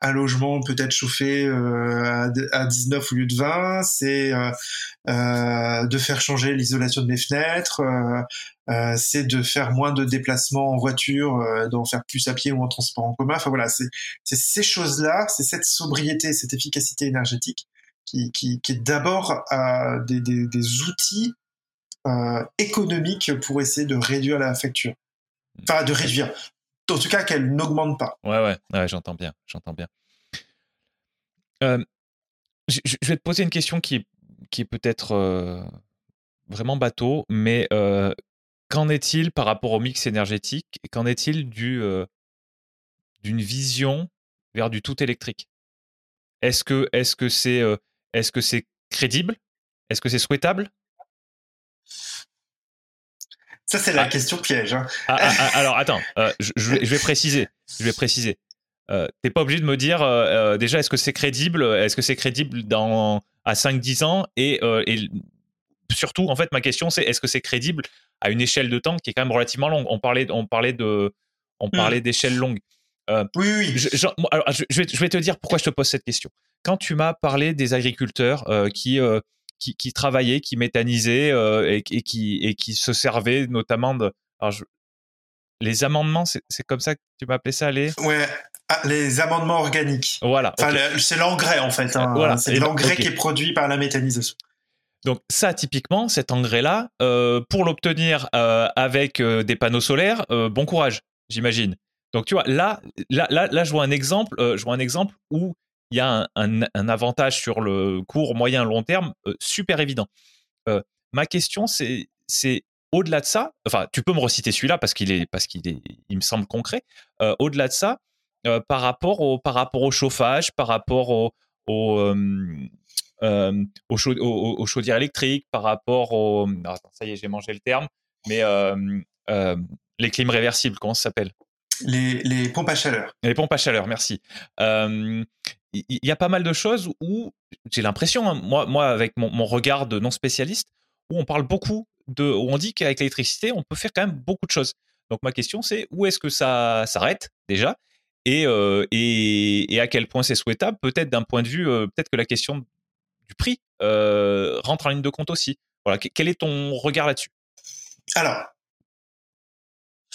un logement peut-être chauffé euh, à 19 au lieu de 20, c'est euh, euh, de faire changer l'isolation de mes fenêtres, c'est de faire moins de déplacements en voiture, d'en faire plus à pied ou en transport en commun. Enfin voilà, c'est ces choses-là, c'est cette sobriété, cette efficacité énergétique qui, est d'abord des, des, des, outils économiques pour essayer de réduire la facture. Enfin, de réduire, en tout cas qu'elle n'augmente pas. Ouais, ouais, ouais j'entends bien, j'entends bien. Euh, je, vais te poser une question qui est, peut-être euh, vraiment bateau, mais euh, qu'en est-il par rapport au mix énergétique Qu'en est-il du, d'une vision vers du tout électrique? Est-ce que est-ce que c'est est-ce que c'est crédible? Est-ce que c'est souhaitable? Ça, c'est la ah. question piège. Hein. Ah, ah, alors, attends, je, je, vais, préciser. Je vais préciser. t'es pas obligé de me dire déjà est-ce que c'est crédible, est-ce que c'est crédible dans à 5-10 ans? Et, et, surtout en fait ma question c'est est-ce que c'est crédible à une échelle de temps qui est quand même relativement longue? On parlait on parlait de on mmh. parlait d'échelle longue. oui oui. Je, alors, je, vais, je, vais, te dire pourquoi je te pose cette question. Quand tu m'as parlé des agriculteurs qui qui, qui, travaillaient, qui méthanisaient et, et, qui, et qui se servaient notamment de. Alors je, les amendements, c'est comme ça que tu m'as appelé ça, les Ouais, ah, les amendements organiques. Voilà. Enfin, c'est l'engrais en fait. Hein. Voilà. C'est l'engrais qui est produit par la méthanisation. Donc ça, typiquement, cet engrais-là, euh, pour l'obtenir euh, avec euh, des panneaux solaires, bon courage, j'imagine. Donc tu vois, là, là, là, là, je vois un exemple, je vois un exemple où il y a un, un, avantage sur le court, moyen, long terme super évident. ma question, c'est, c'est au-delà de ça, enfin, tu peux me reciter celui-là parce qu'il est, parce qu'il est, il me semble concret. Euh, au-delà de ça, euh, par rapport au, par rapport au chauffage, par rapport au, au, euh, au, chaudière électrique, par rapport au, attends, ça y est, j'ai mangé le terme, mais les clims réversibles, comment ça s'appelle? Les, les, pompes à chaleur. Les pompes à chaleur, merci. Il y, a pas mal de choses où j'ai l'impression, hein, moi, moi, avec mon, regard de non spécialiste, où on parle beaucoup où on dit qu'avec l'électricité, on peut faire quand même beaucoup de choses. Donc ma question, c'est où est-ce que ça s'arrête déjà? Euh, et, et, à quel point c'est souhaitable? Peut-être d'un point de vue, euh, peut-être que la question du prix euh, rentre en ligne de compte aussi. Voilà, quel est ton regard là-dessus? Alors,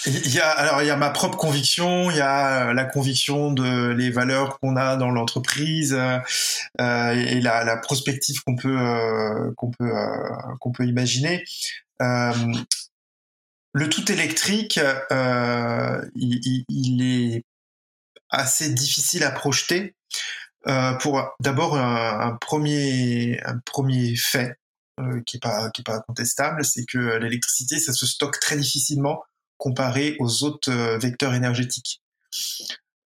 il y a alors il y a ma propre conviction, il y a la conviction de les valeurs qu'on a dans l'entreprise euh, et la, la prospective qu'on peut qu'on peut qu'on peut imaginer. Euh, le tout électrique, euh, il, est assez difficile à projeter euh, pour d'abord un, premier un premier fait qui est pas qui est pas contestable, c'est que l'électricité ça se stocke très difficilement comparé aux autres vecteurs énergétiques.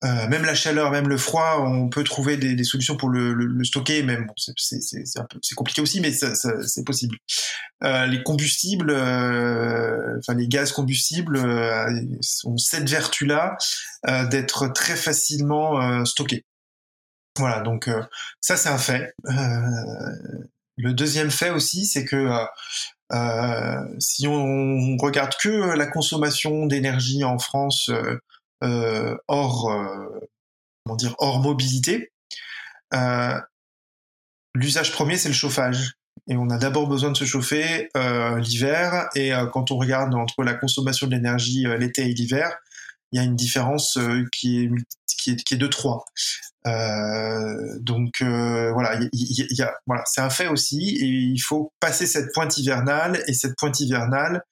Euh, même la chaleur, même le froid, on peut trouver des, solutions pour le, stocker. Même c'est compliqué aussi, mais c'est possible. Euh, les combustibles, euh, les gaz combustibles, euh, ont cette vertu-là euh, d'être très facilement stockés. Voilà, donc ça c'est un fait. le deuxième fait aussi, c'est que si on regarde que la consommation d'énergie en France euh, hors, euh, comment dire, hors mobilité, euh, l'usage premier, c'est le chauffage. Et on a d'abord besoin de se chauffer l'hiver. Et quand on regarde entre la consommation de l'énergie l'été et l'hiver, il y a une différence qui, est, qui, est, qui est de 3. Euh, donc voilà, il y, a, voilà, c'est un fait aussi, et il faut passer cette pointe hivernale, et cette pointe hivernale,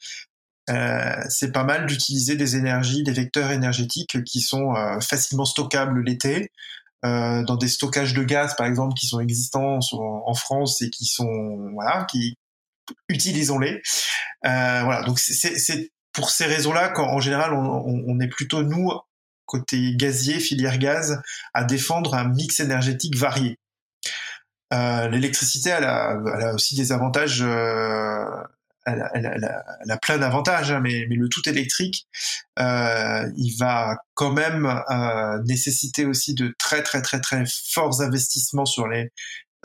euh, c'est pas mal d'utiliser des énergies, des vecteurs énergétiques qui sont euh, facilement stockables l'été, euh, dans des stockages de gaz par exemple qui sont existants en France et qui sont voilà, qui utilisons-les. voilà, donc c'est pour ces raisons-là qu'en général on, on, est plutôt nous côté gazier, filière gaz, à défendre un mix énergétique varié. Euh, L'électricité, elle a, elle a, aussi des avantages euh, elle, elle, elle, a, plein d'avantages, hein, mais, mais, le tout électrique, euh, il va quand même euh, nécessiter aussi de très très très très forts investissements sur les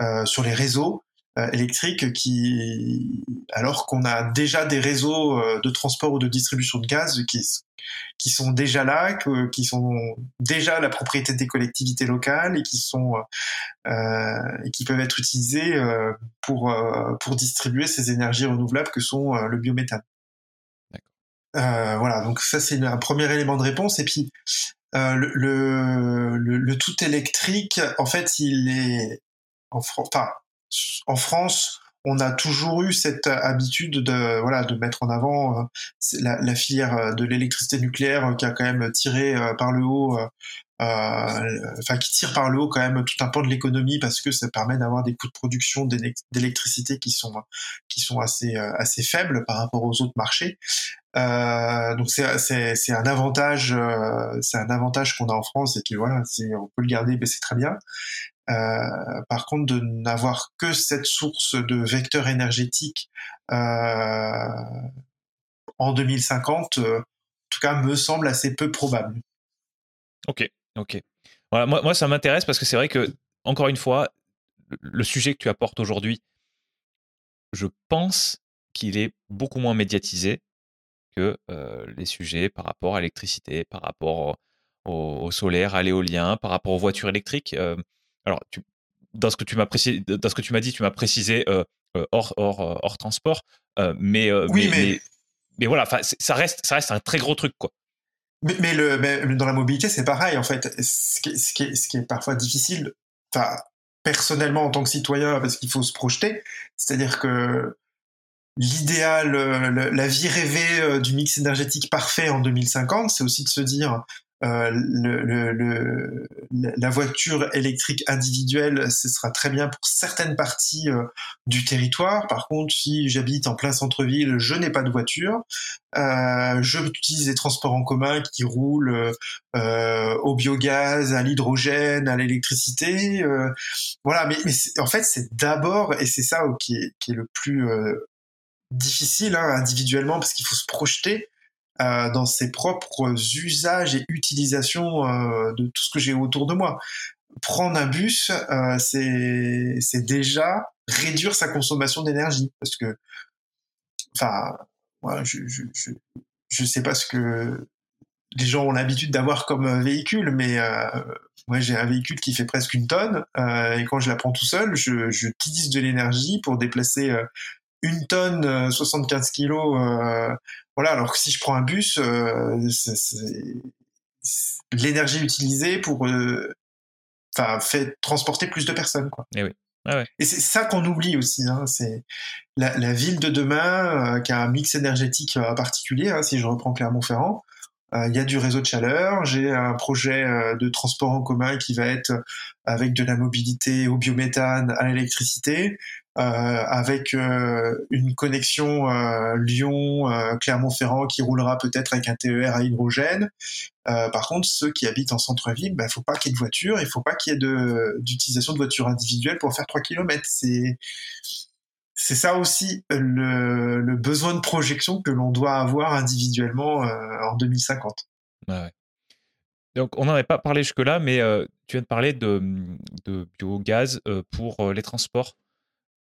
euh, sur les réseaux euh, électriques qui, alors qu'on a déjà des réseaux euh, de transport ou de distribution de gaz qui, qui sont déjà là, qui sont déjà la propriété des collectivités locales et qui sont euh, et qui peuvent être utilisés euh, pour pour distribuer ces énergies renouvelables que sont le biométhane. Euh, voilà, donc ça c'est un premier élément de réponse. Et puis euh, le, le, le, le, tout électrique, en fait, il est en enfin en France, on a toujours eu cette habitude de voilà de mettre en avant euh, la, filière euh, de l'électricité nucléaire euh, qui a quand même tiré par le haut enfin qui tire par le haut quand même tout un pan de l'économie parce que ça permet d'avoir des coûts de production d'électricité qui sont qui sont assez assez faibles par rapport aux autres marchés. Euh, donc c'est un avantage c'est un avantage qu'on a en France et que voilà on peut le garder mais c'est très bien. euh, par contre, de n'avoir que cette source de vecteurs énergétiques euh, en 2050, euh, en tout cas, me semble assez peu probable. Ok, ok. Voilà, moi ça m'intéresse parce que c'est vrai que, encore une fois, le sujet que tu apportes aujourd'hui, je pense qu'il est beaucoup moins médiatisé que les sujets par rapport à l'électricité, par rapport au, solaire, à l'éolien, par rapport aux voitures électriques. Alors, tu, dans ce que tu m'as précisé, dans ce que tu m'as dit, tu m'as précisé hors, hors, hors transport, mais, oui, mais, mais, voilà, ça reste, ça reste un très gros truc, quoi. Mais, mais, le, mais dans la mobilité, c'est pareil, en fait. Ce qui, ce qui, est, ce qui est parfois difficile, enfin, personnellement en tant que citoyen, parce qu'il faut se projeter, c'est-à-dire que l'idéal, la vie rêvée du mix énergétique parfait en 2050, c'est aussi de se dire euh, le, le, la voiture électrique individuelle, ce sera très bien pour certaines parties euh, du territoire. Par contre, si j'habite en plein centre-ville, je n'ai pas de voiture. Euh, je utilise des transports en commun qui roulent euh, au biogaz, à l'hydrogène, à l'électricité. voilà, mais, mais en fait, c'est d'abord, et c'est ça qui est, qui est le plus difficile hein, individuellement, parce qu'il faut se projeter euh, dans ses propres usages et utilisations euh, de tout ce que j'ai autour de moi. Prendre un bus, euh, c'est déjà réduire sa consommation d'énergie parce que, enfin, moi, je, je, je, je, sais pas ce que les gens ont l'habitude d'avoir comme véhicule, mais moi j'ai un véhicule qui fait presque une tonne et quand je la prends tout seul, je, je utilise de l'énergie pour déplacer une tonne, 75 kilos voilà, alors que si je prends un bus, euh, l'énergie utilisée pour euh, enfin fait transporter plus de personnes quoi. Et, eh oui. Ah Et c'est ça qu'on oublie aussi. Hein, c'est la, ville de demain euh, qui a un mix énergétique particulier. Hein, si je reprends Clermont-Ferrand, il y a du réseau de chaleur. J'ai un projet de transport en commun qui va être avec de la mobilité au biométhane, à l'électricité. Euh, avec euh, une connexion euh, Lyon-Clermont-Ferrand qui roulera peut-être avec un TER à hydrogène. par contre, ceux qui habitent en centre-ville, il ben, ne faut pas qu'il y ait de voiture, il faut pas qu'il y ait d'utilisation de, voitures individuelles pour faire 3 km. C'est ça aussi le, besoin de projection que l'on doit avoir individuellement en 2050. Donc, on n'en avait pas parlé jusque-là, mais tu viens de parler de, de biogaz pour les transports.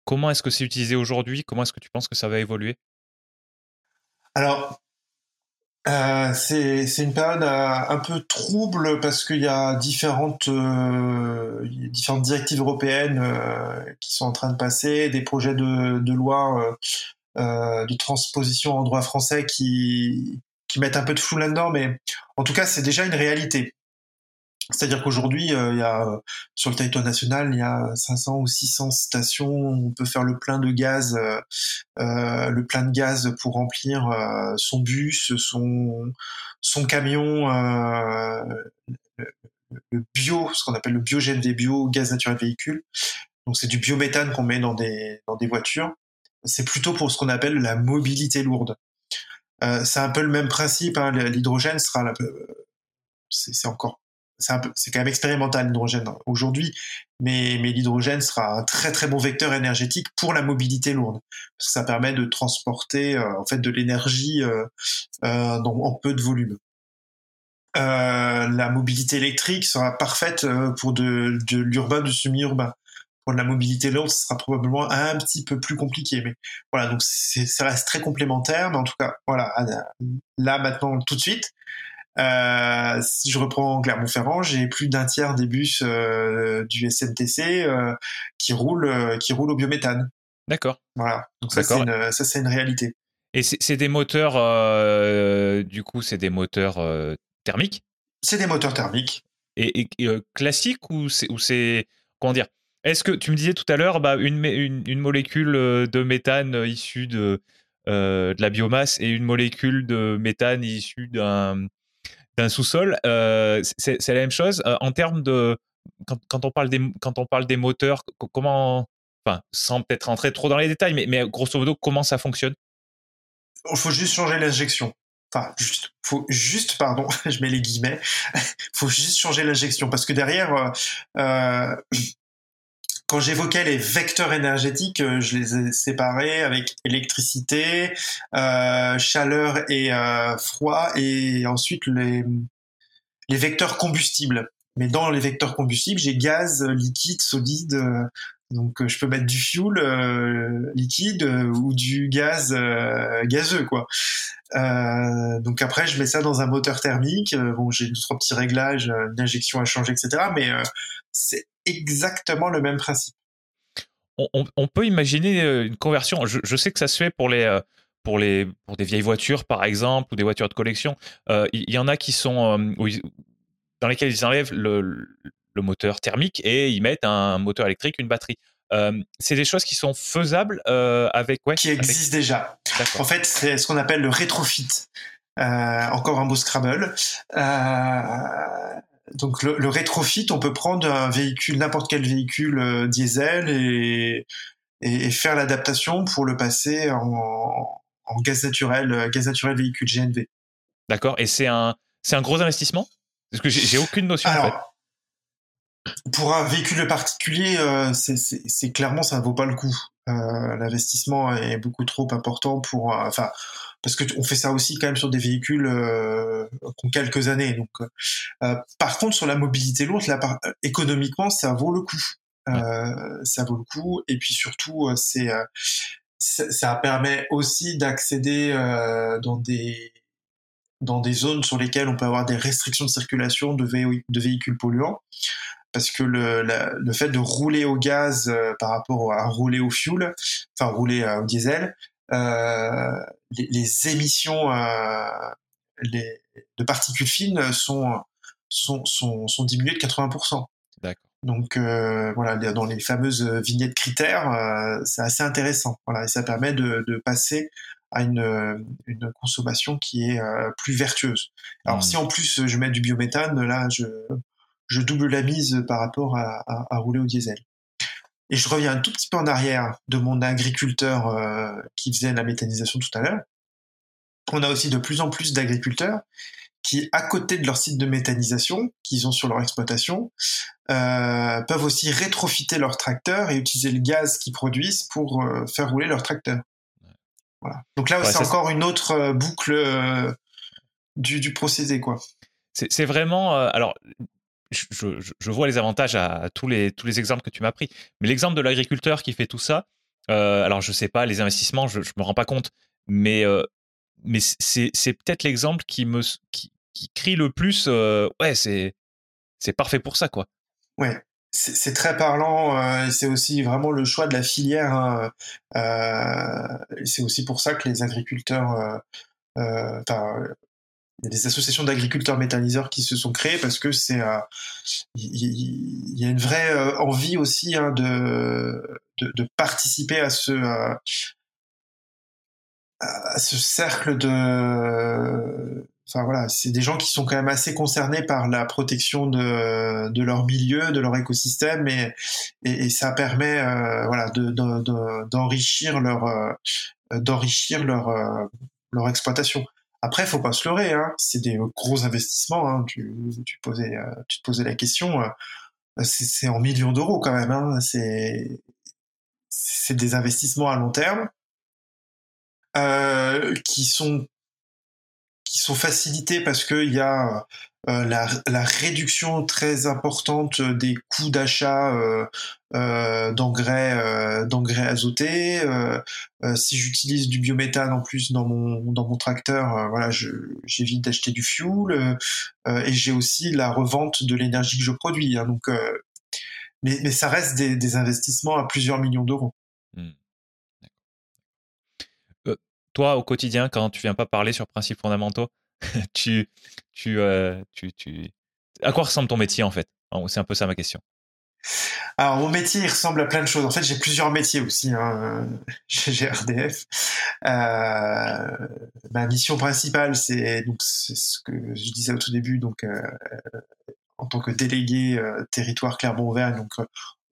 Comment est-ce que c'est utilisé aujourd'hui? Comment est-ce que tu penses que ça va évoluer? Alors, euh, c'est une période euh, un peu trouble parce qu'il y a différentes, euh, directives européennes qui sont en train de passer, des projets de, de loi de transposition en droit français qui, qui mettent un peu de flou là-dedans, mais en tout cas, c'est déjà une réalité. C'est-à-dire qu'aujourd'hui, euh, il y a sur le territoire national, il y a 500 ou 600 stations. Où on peut faire le plein de gaz, euh, euh, le plein de gaz pour remplir son bus, son son camion, le, bio, ce qu'on appelle le biogène des bio, gaz naturel véhicule. Donc c'est du biométhane qu'on met dans des dans des voitures. C'est plutôt pour ce qu'on appelle la mobilité lourde. c'est un peu le même principe. Hein, L'hydrogène sera c'est encore c'est quand même expérimental l'hydrogène aujourd'hui, mais, l'hydrogène sera un très très bon vecteur énergétique pour la mobilité lourde, parce que ça permet de transporter euh, en fait de l'énergie euh, euh en peu de volume. La mobilité électrique sera parfaite pour de, de l'urbain, du semi-urbain. Pour la mobilité lourde, ce sera probablement un petit peu plus compliqué, mais voilà, donc ça reste très complémentaire, mais en tout cas, voilà, là maintenant tout de suite, euh, si je reprends Clermont-Ferrand, j'ai plus d'un tiers des bus euh, du SNTC euh, qui roulent qui roulent au biométhane. D'accord. Voilà. Donc ça c'est une, ça c'est une réalité. Et c'est des moteurs du coup c'est des moteurs thermiques? C'est des moteurs thermiques. Et, classiques ou c'est ou c'est comment dire? Est-ce que tu me disais tout à l'heure bah, une, une, une, molécule de méthane issue de de la biomasse et une molécule de méthane issue d'un d'un sous-sol. Euh, c'est la même chose euh, en termes de quand, on parle des quand on parle des moteurs. Comment, enfin, sans peut-être rentrer trop dans les détails, mais, mais grosso modo, comment ça fonctionne? Il faut juste changer l'injection. Enfin, juste, faut juste, pardon, je mets les guillemets, faut juste changer l'injection parce que derrière, euh, quand j'évoquais les vecteurs énergétiques, euh, je les ai séparés avec électricité, euh, chaleur et euh, froid, et ensuite les, les vecteurs combustibles. Mais dans les vecteurs combustibles, j'ai gaz, liquide, solide. Donc je peux mettre du fuel liquide ou du gaz gazeux quoi. donc après je mets ça dans un moteur thermique. bon j'ai deux trois petits réglages, une injection à changer etc. Mais c'est exactement le même principe. On, peut imaginer une conversion. Je, sais que ça se fait pour les pour les pour des vieilles voitures par exemple ou des voitures de collection. Il y, en a qui sont dans lesquels ils enlèvent le, moteur thermique et ils mettent un moteur électrique, une batterie. Euh, c'est des choses qui sont faisables euh, avec ouais, qui existent déjà. En fait, c'est ce qu'on appelle le rétrofit. Euh, encore un beau Scrabble. donc le, rétrofit, on peut prendre un véhicule, n'importe quel véhicule diesel et, et, faire l'adaptation pour le passer en, en, gaz naturel, gaz naturel véhicule GNV. D'accord. Et c'est un, c'est un gros investissement? Parce que j'ai aucune notion. en fait. Pour un véhicule particulier, euh, c'est clairement ça ne vaut pas le coup. Euh, l'investissement est beaucoup trop important pour, euh, enfin, parce que on fait ça aussi quand même sur des véhicules qui ont quelques années. Donc, par contre, sur la mobilité lourde, économiquement, ça vaut le coup. ça vaut le coup. Et puis surtout, c'est ça permet aussi d'accéder dans des dans des zones sur lesquelles on peut avoir des restrictions de circulation de, de véhicules polluants. Parce que le, le, fait de rouler au gaz euh, par rapport à rouler au fuel, enfin rouler euh, au diesel, euh, les, les, émissions les, de particules fines sont, sont, sont, sont diminuées de 80%. Donc voilà, dans les fameuses vignettes critères, c'est assez intéressant. Voilà, et ça permet de, de passer à une, une consommation qui est euh, plus vertueuse. Alors si hmm. en plus je mets du biométhane, là je, je double la mise par rapport à, à, rouler au diesel. Et je reviens un tout petit peu en arrière de mon agriculteur euh, qui faisait la méthanisation tout à l'heure. On a aussi de plus en plus d'agriculteurs qui, à côté de leur site de méthanisation qu'ils ont sur leur exploitation, euh, peuvent aussi rétrofiter leur tracteur et utiliser le gaz qu'ils produisent pour euh, faire rouler leur tracteur. Donc là, c'est encore une autre boucle du, procédé, quoi. C'est vraiment. Euh, alors, je, vois les avantages à, tous, les, tous les exemples que tu m'as pris. Mais l'exemple de l'agriculteur qui fait tout ça, alors je sais pas, les investissements, je, ne me rends pas compte. Mais, mais c'est peut-être l'exemple qui me qui, crie le plus. ouais, c'est parfait pour ça, quoi. Ouais c'est très parlant. Euh, c'est aussi vraiment le choix de la filière. Hein. Euh, c'est aussi pour ça que les agriculteurs, euh, il y a des associations d'agriculteurs méthaniseurs qui se sont créées parce que c'est, il y, a une vraie envie aussi hein, de, de, de, participer à ce à ce cercle de enfin voilà, c'est des gens qui sont quand même assez concernés par la protection de, de leur milieu, de leur écosystème, et, et, ça permet euh, voilà d'enrichir leur euh, d'enrichir leur euh, leur exploitation. Après, faut pas se leurrer, hein, c'est des gros investissements. Hein, tu, tu posais tu te posais la question, c'est en millions d'euros quand même. Hein, c'est c'est des investissements à long terme. Euh, qui sont qui sont facilités parce qu'il y a euh, la, la, réduction très importante des coûts d'achat euh, euh, d'engrais euh, d'engrais azotés. Euh, si j'utilise du biométhane en plus dans mon dans mon tracteur, voilà, j'évite d'acheter du fuel et j'ai aussi la revente de l'énergie que je produis. Hein, donc, mais, mais ça reste des, des investissements à plusieurs millions d'euros. Mmh toi, au quotidien, quand tu viens pas parler sur principes fondamentaux, tu, euh, tu, tu, à quoi ressemble ton métier en fait? C'est un peu ça ma question. Alors mon métier il ressemble à plein de choses. En fait j'ai plusieurs métiers aussi hein, chez GRDF. Euh, ma mission principale c'est donc ce que je disais au tout début euh, en tant que délégué territoire Clermont-Auvergne donc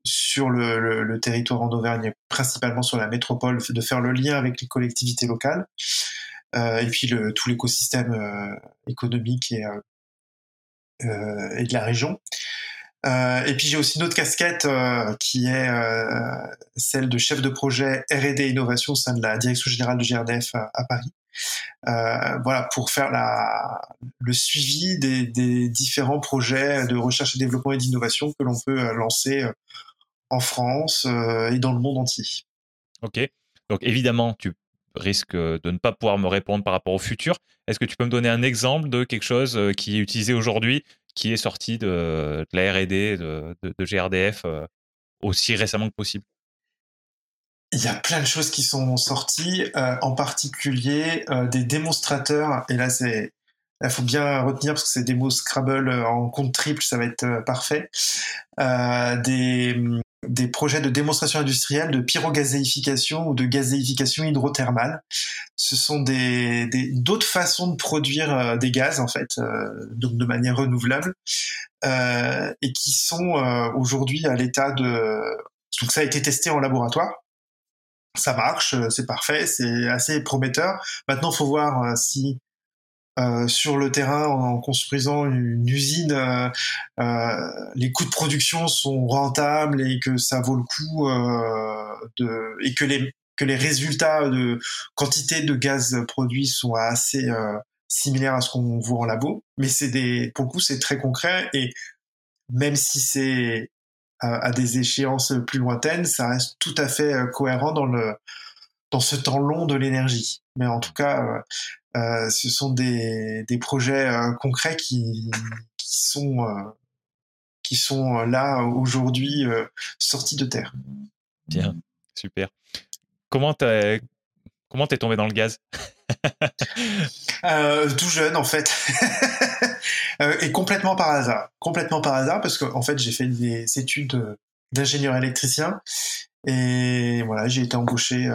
sur le, territoire en Auvergne, principalement sur la métropole, de faire le lien avec les collectivités locales, euh, et puis tout l'écosystème euh, économique et, euh, et de la région. et puis j'ai aussi une autre casquette qui est celle de chef de projet R&D innovation au sein de la direction générale de GRDF à, Paris. voilà, pour faire le suivi des, différents projets de recherche et développement et d'innovation que l'on peut lancer en France et dans le monde entier. Ok. Donc évidemment, tu risques de ne pas pouvoir me répondre par rapport au futur. Est-ce que tu peux me donner un exemple de quelque chose qui est utilisé aujourd'hui, qui est sorti de, la R&D, de, de, GRDF aussi récemment que possible? Il y a plein de choses qui sont sorties, en particulier des démonstrateurs. Et là, c'est, il faut bien retenir parce que c'est démo Scrabble en compte triple, ça va être parfait. des des projets de démonstration industrielle de pyrogazéification ou de gazéification hydrothermale. Ce sont des d'autres façons de produire euh, des gaz en fait, euh, donc de manière renouvelable, euh, et qui sont aujourd'hui à l'état de donc ça a été testé en laboratoire. Ça marche, c'est parfait, c'est assez prometteur. Maintenant, faut voir si euh, sur le terrain en construisant une usine, euh, euh, les coûts de production sont rentables et que ça vaut le coup de et que les que les résultats de quantité de gaz produit sont assez similaires à ce qu'on voit en labo. Mais c'est des pour le coup c'est très concret et même si c'est à des échéances plus lointaines, ça reste tout à fait cohérent dans le dans ce temps long de l'énergie. Mais en tout cas, euh, ce sont des, des projets euh, concrets qui, qui sont euh, qui sont là aujourd'hui sortis de terre. Bien, super. Comment t'es comment t'es tombé dans le gaz? Tout jeune en fait, et complètement par hasard. Complètement par hasard parce qu'en en fait j'ai fait des études d'ingénieur électricien et voilà j'ai été embauché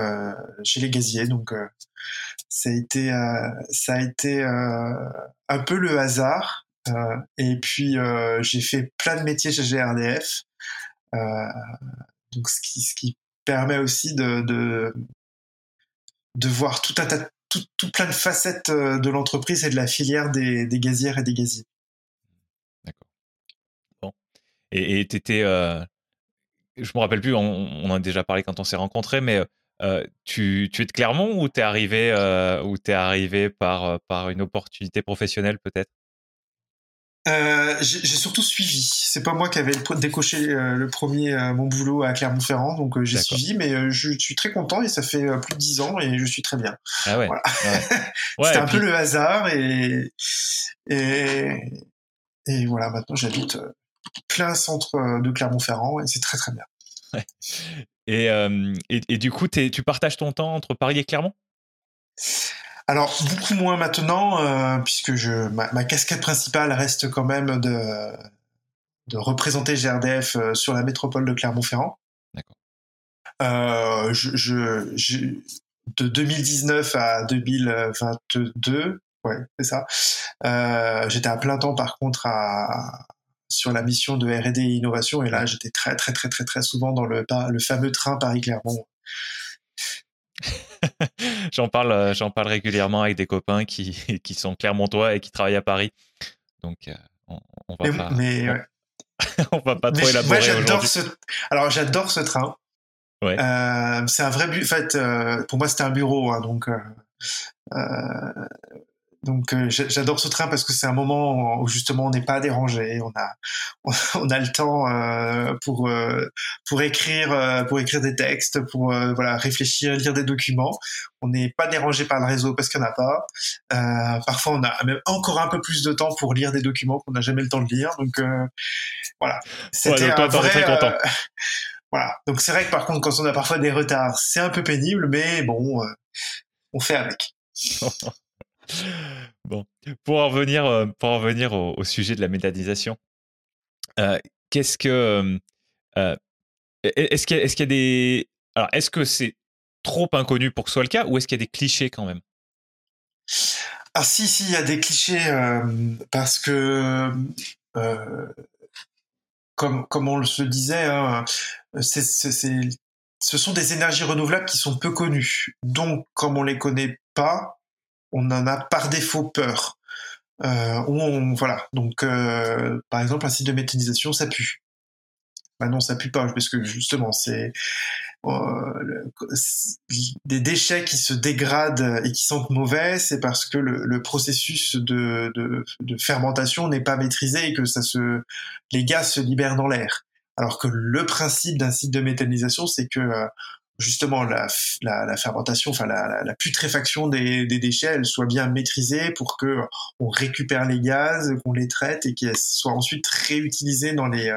chez les gaziers donc ça a été, euh, ça a été euh, un peu le hasard. Euh, et puis j'ai fait plein de métiers chez GRDF. donc ce qui, ce qui permet aussi de, de, voir tout un tas, tout, tout, plein de facettes de l'entreprise et de la filière des, des gazières et des gaziers. D'accord. Bon. Et tu étais. Euh, je me rappelle plus, on, en a déjà parlé quand on s'est rencontrés, mais euh, tu, es de Clermont ou t'es arrivé euh, ou arrivé par euh, par une opportunité professionnelle peut-être? J'ai surtout suivi. C'est pas moi qui avais décoché le premier mon boulot à Clermont-Ferrand, donc j'ai suivi, mais je suis très content et ça fait plus de dix ans et je suis très bien. Ah ouais. C'était un peu le hasard et et et voilà. Maintenant, j'habite plein centre de Clermont-Ferrand et c'est très très bien. Et, et, du coup, tu partages ton temps entre Paris et Clermont? Alors beaucoup moins maintenant, euh, puisque je, ma, casquette principale reste quand même de, de représenter GRDF sur la métropole de Clermont-Ferrand. D'accord. Euh, je, je, de 2019 à 2022, ouais, c'est ça. J'étais à plein temps par contre à, sur la mission de R&D et innovation. Et là, j'étais très, très, très, très, très souvent dans le, le fameux train Paris-Clermont. j'en parle, euh, j'en parle régulièrement avec des copains qui, qui sont clermontois et qui travaillent à Paris. Donc, euh, on, on va pas, mais, on, va pas trop élaborer j'adore ce, alors j'adore ce train. Ouais. Euh, c'est un vrai but. En fait, pour moi, c'était un bureau, hein, donc donc euh, j'adore ce train parce que c'est un moment où justement on n'est pas dérangé, on a on a le temps euh, pour euh, pour écrire pour écrire des textes, pour voilà réfléchir, lire des documents. On n'est pas dérangé par le réseau parce qu'il n'y en a pas. parfois on a même encore un peu plus de temps pour lire des documents qu'on n'a jamais le temps de lire. Donc voilà. C'était un vrai. Très content. voilà. Donc c'est vrai que par contre quand on a parfois des retards, c'est un peu pénible, mais bon, on fait avec. bon, pour en revenir, euh, pour en revenir au, sujet de la méthanisation, euh, qu'est-ce que. Euh, est-ce qu'il y, a des. Est-ce que c'est trop inconnu pour que ce soit le cas ou est-ce qu'il y a des clichés quand même? Ah, si, si, il y a des clichés parce que. comme, comme on le se disait, hein, ce sont des énergies renouvelables qui sont peu connues. Donc, comme on les connaît pas, on en a par défaut peur. Euh, on, voilà. Donc, euh, par exemple, un site de méthanisation, ça pue. Bah non, ça pue pas, parce que justement, c'est des déchets qui se dégradent et qui sentent mauvais, c'est parce que le, processus de, de, fermentation n'est pas maîtrisé et que ça se, les gaz se libèrent dans l'air. Alors que le principe d'un site de méthanisation, c'est que justement la, la, fermentation, enfin la, la putréfaction des, des, déchets, elle soit bien maîtrisée pour que on récupère les gaz, qu'on les traite et qu'elles soient ensuite réutilisées dans les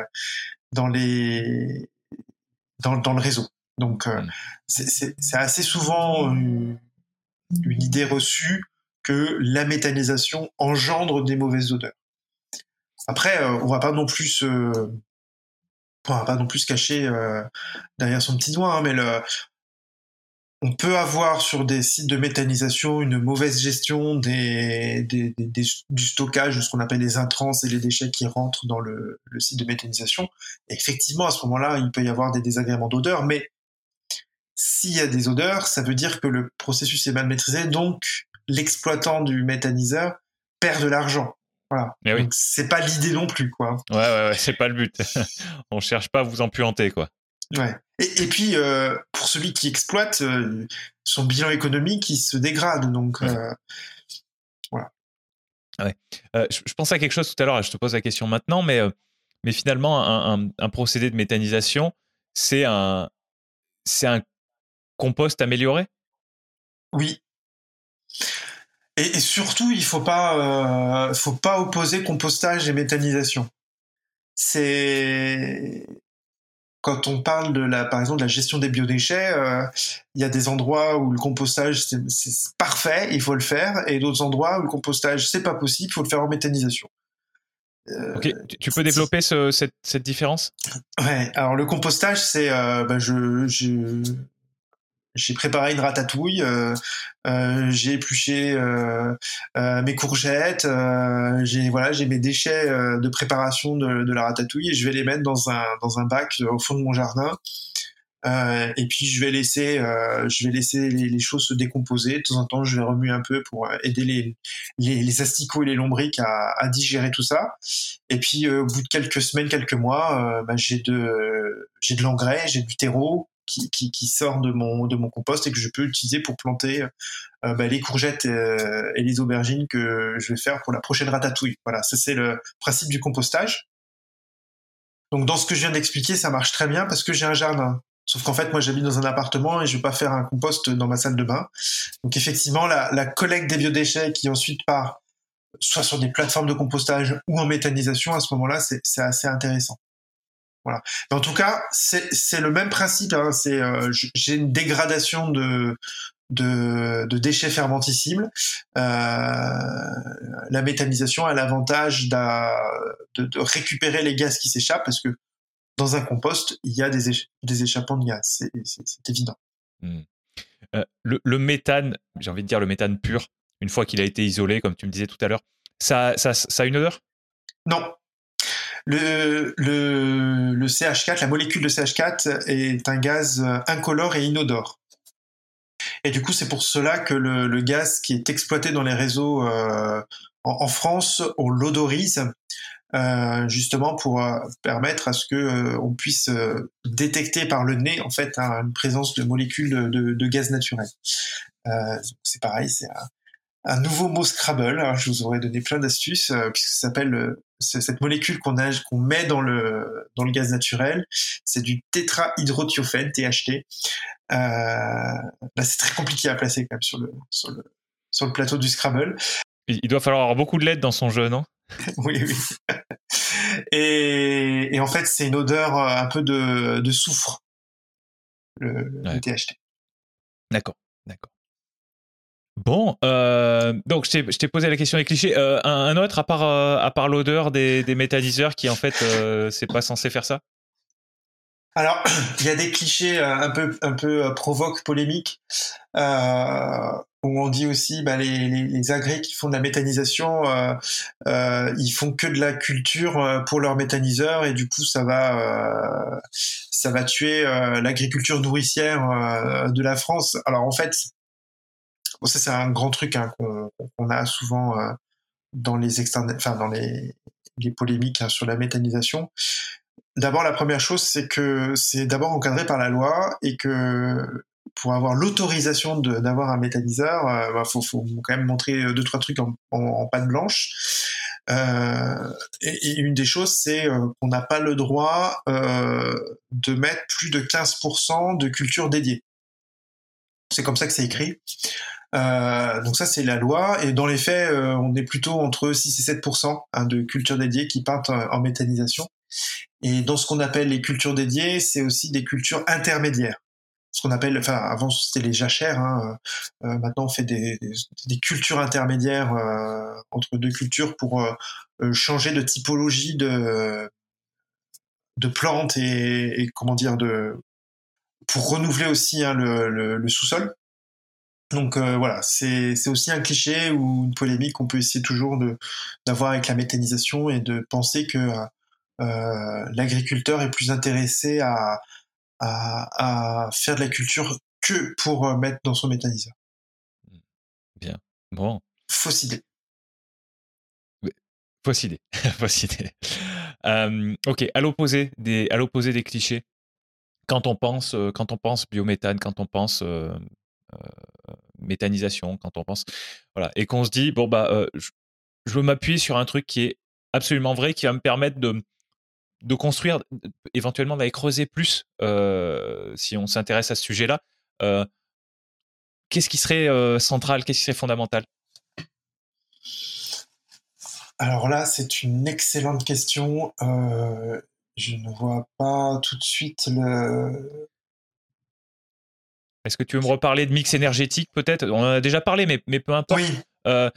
dans les dans, dans le réseau. Donc euh, mm. c'est assez souvent une, une idée reçue que la méthanisation engendre des mauvaises odeurs. Après, euh, on va pas non plus se, on pas non plus se cacher euh, derrière son petit doigt, hein, mais on peut avoir sur des sites de méthanisation une mauvaise gestion du stockage de ce qu'on appelle les intrants et les déchets qui rentrent dans le, le site de méthanisation. effectivement, à ce moment-là, il peut y avoir des désagréments d'odeur, mais s'il y a des odeurs, ça veut dire que le processus est mal maîtrisé, donc l'exploitant du méthaniseur perd de l'argent. Voilà. Eh donc c'est pas l'idée non plus, quoi. Ouais, ouais, ouais c'est pas le but. On cherche pas à vous empuanter, quoi. Ouais. Et, puis euh, pour celui qui exploite, euh, son bilan économique il se dégrade, donc euh, voilà. Ouais. Je, je, pensais à quelque chose tout à l'heure. Je te pose la question maintenant, mais mais finalement un, un procédé de méthanisation, c'est un c'est un compost amélioré? Oui. Et, surtout, il faut pas, euh, faut pas opposer compostage et méthanisation. C'est quand on parle de la, par exemple, de la gestion des biodéchets, euh, il y a des endroits où le compostage c'est parfait, il faut le faire, et d'autres endroits où le compostage c'est pas possible, il faut le faire en méthanisation. Euh, ok, tu peux développer ce, cette, cette, différence? Ouais, alors le compostage, c'est, euh, bah, je, je, j'ai préparé une ratatouille, euh, euh, j'ai épluché euh, mes courgettes, j'ai voilà, j'ai mes déchets de préparation de, de, la ratatouille et je vais les mettre dans un dans un bac au fond de mon jardin. et puis je vais laisser je vais laisser les, choses se décomposer. De temps en temps, je vais remuer un peu pour aider les les, les asticots et les lombriques à, à, digérer tout ça. Et puis au bout de quelques semaines, quelques mois, bah, j'ai de j'ai de l'engrais, j'ai du terreau qui, qui, qui, sort de mon, de mon compost et que je peux utiliser pour planter euh, bah, les courgettes euh, et les aubergines que je vais faire pour la prochaine ratatouille. Voilà, ça c'est le principe du compostage. Donc dans ce que je viens d'expliquer, ça marche très bien parce que j'ai un jardin. Sauf qu'en fait, moi, j'habite dans un appartement et je vais pas faire un compost dans ma salle de bain. Donc effectivement, la, la collecte des biodéchets qui ensuite part soit sur des plateformes de compostage ou en méthanisation, à ce moment-là, c'est assez intéressant. Voilà. en tout cas, c'est le même principe. Hein, c'est euh, j'ai une dégradation de, de, de déchets fermenticibles. Euh, la méthanisation a l'avantage de, de, récupérer les gaz qui s'échappent parce que dans un compost, il y a des, des échappements de gaz. C'est évident. Hmm. Euh, le, le, méthane, j'ai envie de dire le méthane pur, une fois qu'il a été isolé, comme tu me disais tout à l'heure, ça, ça, ça a une odeur? Non, le, le, le CH4, la molécule de CH4 est un gaz incolore et inodore. Et du coup, c'est pour cela que le, le, gaz qui est exploité dans les réseaux euh, en, France, on l'odorise euh, justement pour euh, permettre à ce que euh, on puisse euh, détecter par le nez en fait une présence de molécules de, de, de gaz naturel. c'est pareil, c'est un, un nouveau mot Scrabble. Alors, je vous aurais donné plein d'astuces euh, puisque ça s'appelle euh, cette molécule qu'on qu'on met dans le dans le gaz naturel. C'est du tétrahydrothiofène THT. Euh, là, c'est très compliqué à placer quand même sur le sur le sur le plateau du Scrabble. Il doit falloir avoir beaucoup de LED dans son jeu, non? Oui, oui. Et, et, en fait, c'est une odeur un peu de, de soufre, le, le THT. D'accord, d'accord. Bon, euh, donc je t'ai posé la question des clichés. Euh, un, autre, à part, euh, à part l'odeur des, des qui en fait, euh, c'est pas censé faire ça? Alors, il y a des clichés euh, un peu, un peu provoques, polémiques, où on dit aussi bah, les, les, les, qui font de la méthanisation, ils font que de la culture pour leurs méthaniseurs et du coup ça va, ça va tuer l'agriculture nourricière de la France. Alors en fait, Ça, c'est un grand truc hein, qu'on a souvent euh, dans les enfin dans les, polémiques hein, sur la méthanisation. d'abord la première chose, c'est que c'est d'abord encadré par la loi et que pour avoir l'autorisation d'avoir un méthaniseur, il bah, faut, quand même montrer deux trois trucs en, en, pâte blanche. Euh, et, une des choses, c'est qu'on n'a pas le droit euh, de mettre plus de 15% de culture dédiée. C'est comme ça que c'est écrit. Euh, donc ça, c'est la loi. Et dans les faits, euh, on est plutôt entre 6 et 7% hein, de cultures dédiées qui partent en méthanisation. Et dans ce qu'on appelle les cultures dédiées, c'est aussi des cultures intermédiaires. Ce qu'on appelle, enfin avant c'était les jachères, hein, euh, maintenant on fait des, des, cultures intermédiaires euh, entre deux cultures pour euh, changer de typologie de de plantes et, et, comment dire de pour renouveler aussi hein, le, le, le sous-sol. Donc euh, voilà, c'est aussi un cliché ou une polémique qu'on peut essayer toujours d'avoir avec la méthanisation et de penser que euh, l'agriculteur est plus intéressé à, à, à, faire de la culture que pour euh, mettre dans son méthaniseur. Bien. Bon. Fausse idée. Fausse idée. Fausse idée. Euh, ok, à l'opposé des, à l'opposé des clichés, quand on pense, quand on pense biométhane, quand on pense méthanisation quand on pense. Voilà. Et qu'on se dit, bon, bah, euh, je, veux m'appuyer sur un truc qui est absolument vrai, qui va me permettre de, de construire, éventuellement d'aller creuser plus euh, si on s'intéresse à ce sujet-là. qu'est-ce qui serait central, qu'est-ce qui serait fondamental? Alors là, c'est une excellente question. je ne vois pas tout de suite le, est-ce que tu veux me reparler de mix énergétique peut-être? On en a déjà parlé, mais, mais peu importe. Oui. Euh,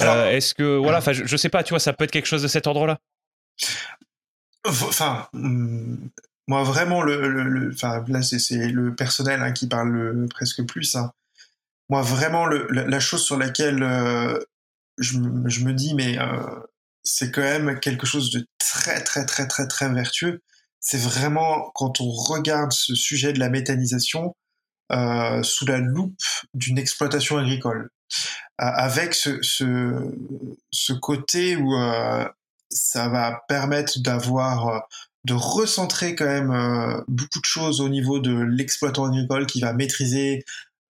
euh, est-ce que voilà, enfin, je, ne sais pas, tu vois, ça peut être quelque chose de cet ordre-là. Enfin, hmm, moi vraiment le, enfin là c'est le personnel hein, qui parle presque plus. Hein. Moi vraiment la, chose sur laquelle euh, je, je, me dis mais c'est quand même quelque chose de très très très très très vertueux. C'est vraiment quand on regarde ce sujet de la méthanisation, euh, sous la loupe d'une exploitation agricole, euh, avec ce, ce, ce, côté où euh, ça va permettre d'avoir de recentrer quand même beaucoup de choses au niveau de l'exploitant agricole qui va maîtriser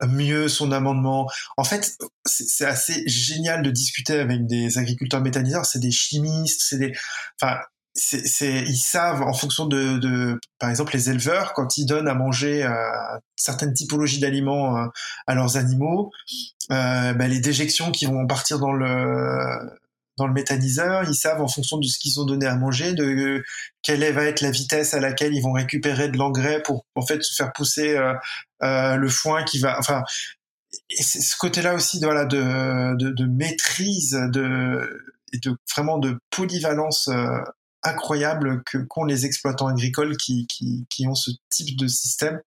mieux son amendement. En fait, c'est assez génial de discuter avec des agriculteurs méthaniseurs. C'est des chimistes, c'est des, enfin, c'est, ils savent en fonction de, de, par exemple, les éleveurs quand ils donnent à manger euh, certaines typologies d'aliments euh, à leurs animaux, euh, bah, les déjections qui vont partir dans le dans le méthaniseur, ils savent en fonction de ce qu'ils ont donné à manger, de quelle va être la vitesse à laquelle ils vont récupérer de l'engrais pour en fait faire pousser le foin qui va, enfin, et ce côté-là aussi de, voilà, de, de, de maîtrise de, et de vraiment de polyvalence incroyable que qu'ont les exploitants agricoles qui, qui, qui, ont ce type de système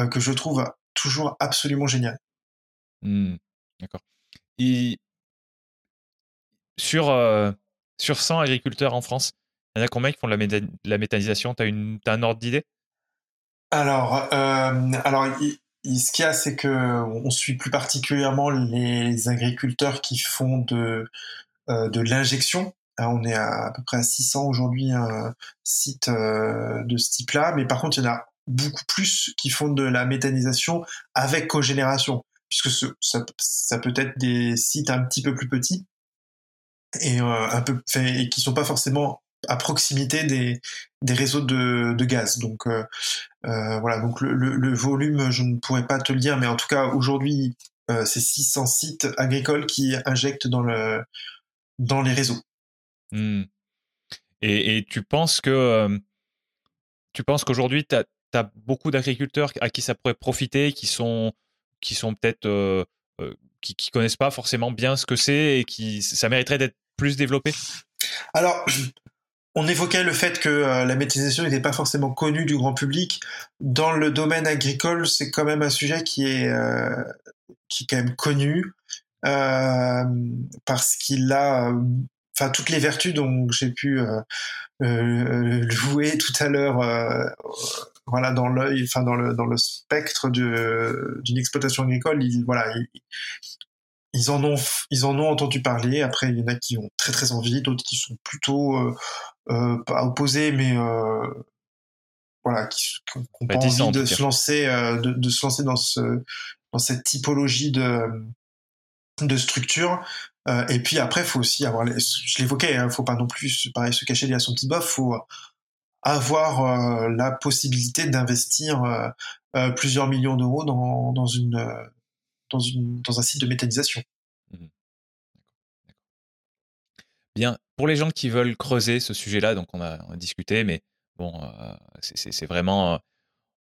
euh, que je trouve toujours absolument génial. Mmh, d'accord. Et sur, euh, sur 100 agriculteurs en France, il y en a combien qui font de la, la méthanisation? Tu as, as, un ordre d'idée? Alors, euh, alors ce qu'il y a, c'est que on suit plus particulièrement les agriculteurs qui font de, de l'injection. Hein, on est à, peu près à 600 aujourd'hui un site euh, de ce type-là, mais par contre, il y en a beaucoup plus qui font de la méthanisation avec cogénération, puisque ça, peut être des sites un petit peu plus petits et euh, un qui sont pas forcément à proximité des, réseaux de, gaz. Donc euh, voilà, donc le, volume, je ne pourrais pas te le dire, mais en tout cas aujourd'hui, c'est 600 sites agricoles qui injectent dans les réseaux. Mmh. Et, tu penses que tu penses qu'aujourd'hui, tu as, beaucoup d'agriculteurs à qui ça pourrait profiter, qui sont, qui sont peut-être qui, connaissent pas forcément bien ce que c'est et qui ça mériterait d'être plus développé? Alors, on évoquait le fait que la méthanisation n'était pas forcément connue du grand public. Dans le domaine agricole, c'est quand même un sujet qui est, qui est quand même connu parce qu'il a enfin toutes les vertus dont j'ai pu euh, euh, jouer tout à l'heure euh, voilà dans l'œil enfin dans le dans le spectre d'une exploitation agricole ils voilà ils, en ont ils en ont entendu parler après il y en a qui ont très très envie d'autres qui sont plutôt pas opposés mais voilà, qu'on pas envie de se lancer, de, de, se lancer dans ce, dans cette typologie de, de structure. Euh, et puis après, faut aussi avoir, je l'évoquais, hein, faut pas non plus, pareil, se cacher derrière son petit bof. Faut avoir euh, la possibilité d'investir euh, plusieurs millions d'euros dans, dans une dans une dans un site de méthanisation. Mmh Bien. Pour les gens qui veulent creuser ce sujet-là, donc on a, discuté, mais bon, c'est vraiment,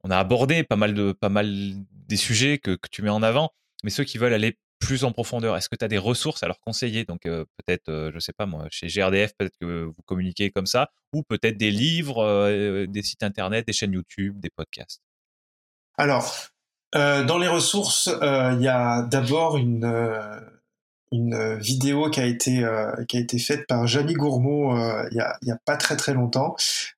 on a abordé pas mal de pas mal des sujets que, que tu mets en avant, mais ceux qui veulent aller plus en profondeur? Est-ce que tu as des ressources à leur conseiller? Donc peut-être, je sais pas moi, chez GRDF, peut-être que vous communiquez comme ça, ou peut-être des livres, des sites internet, des chaînes YouTube, des podcasts? Alors, dans les ressources, il y a d'abord une une euh, vidéo qui a été euh, qui a été faite par Jamie Gourmaud euh, il y, a, y a pas très très longtemps.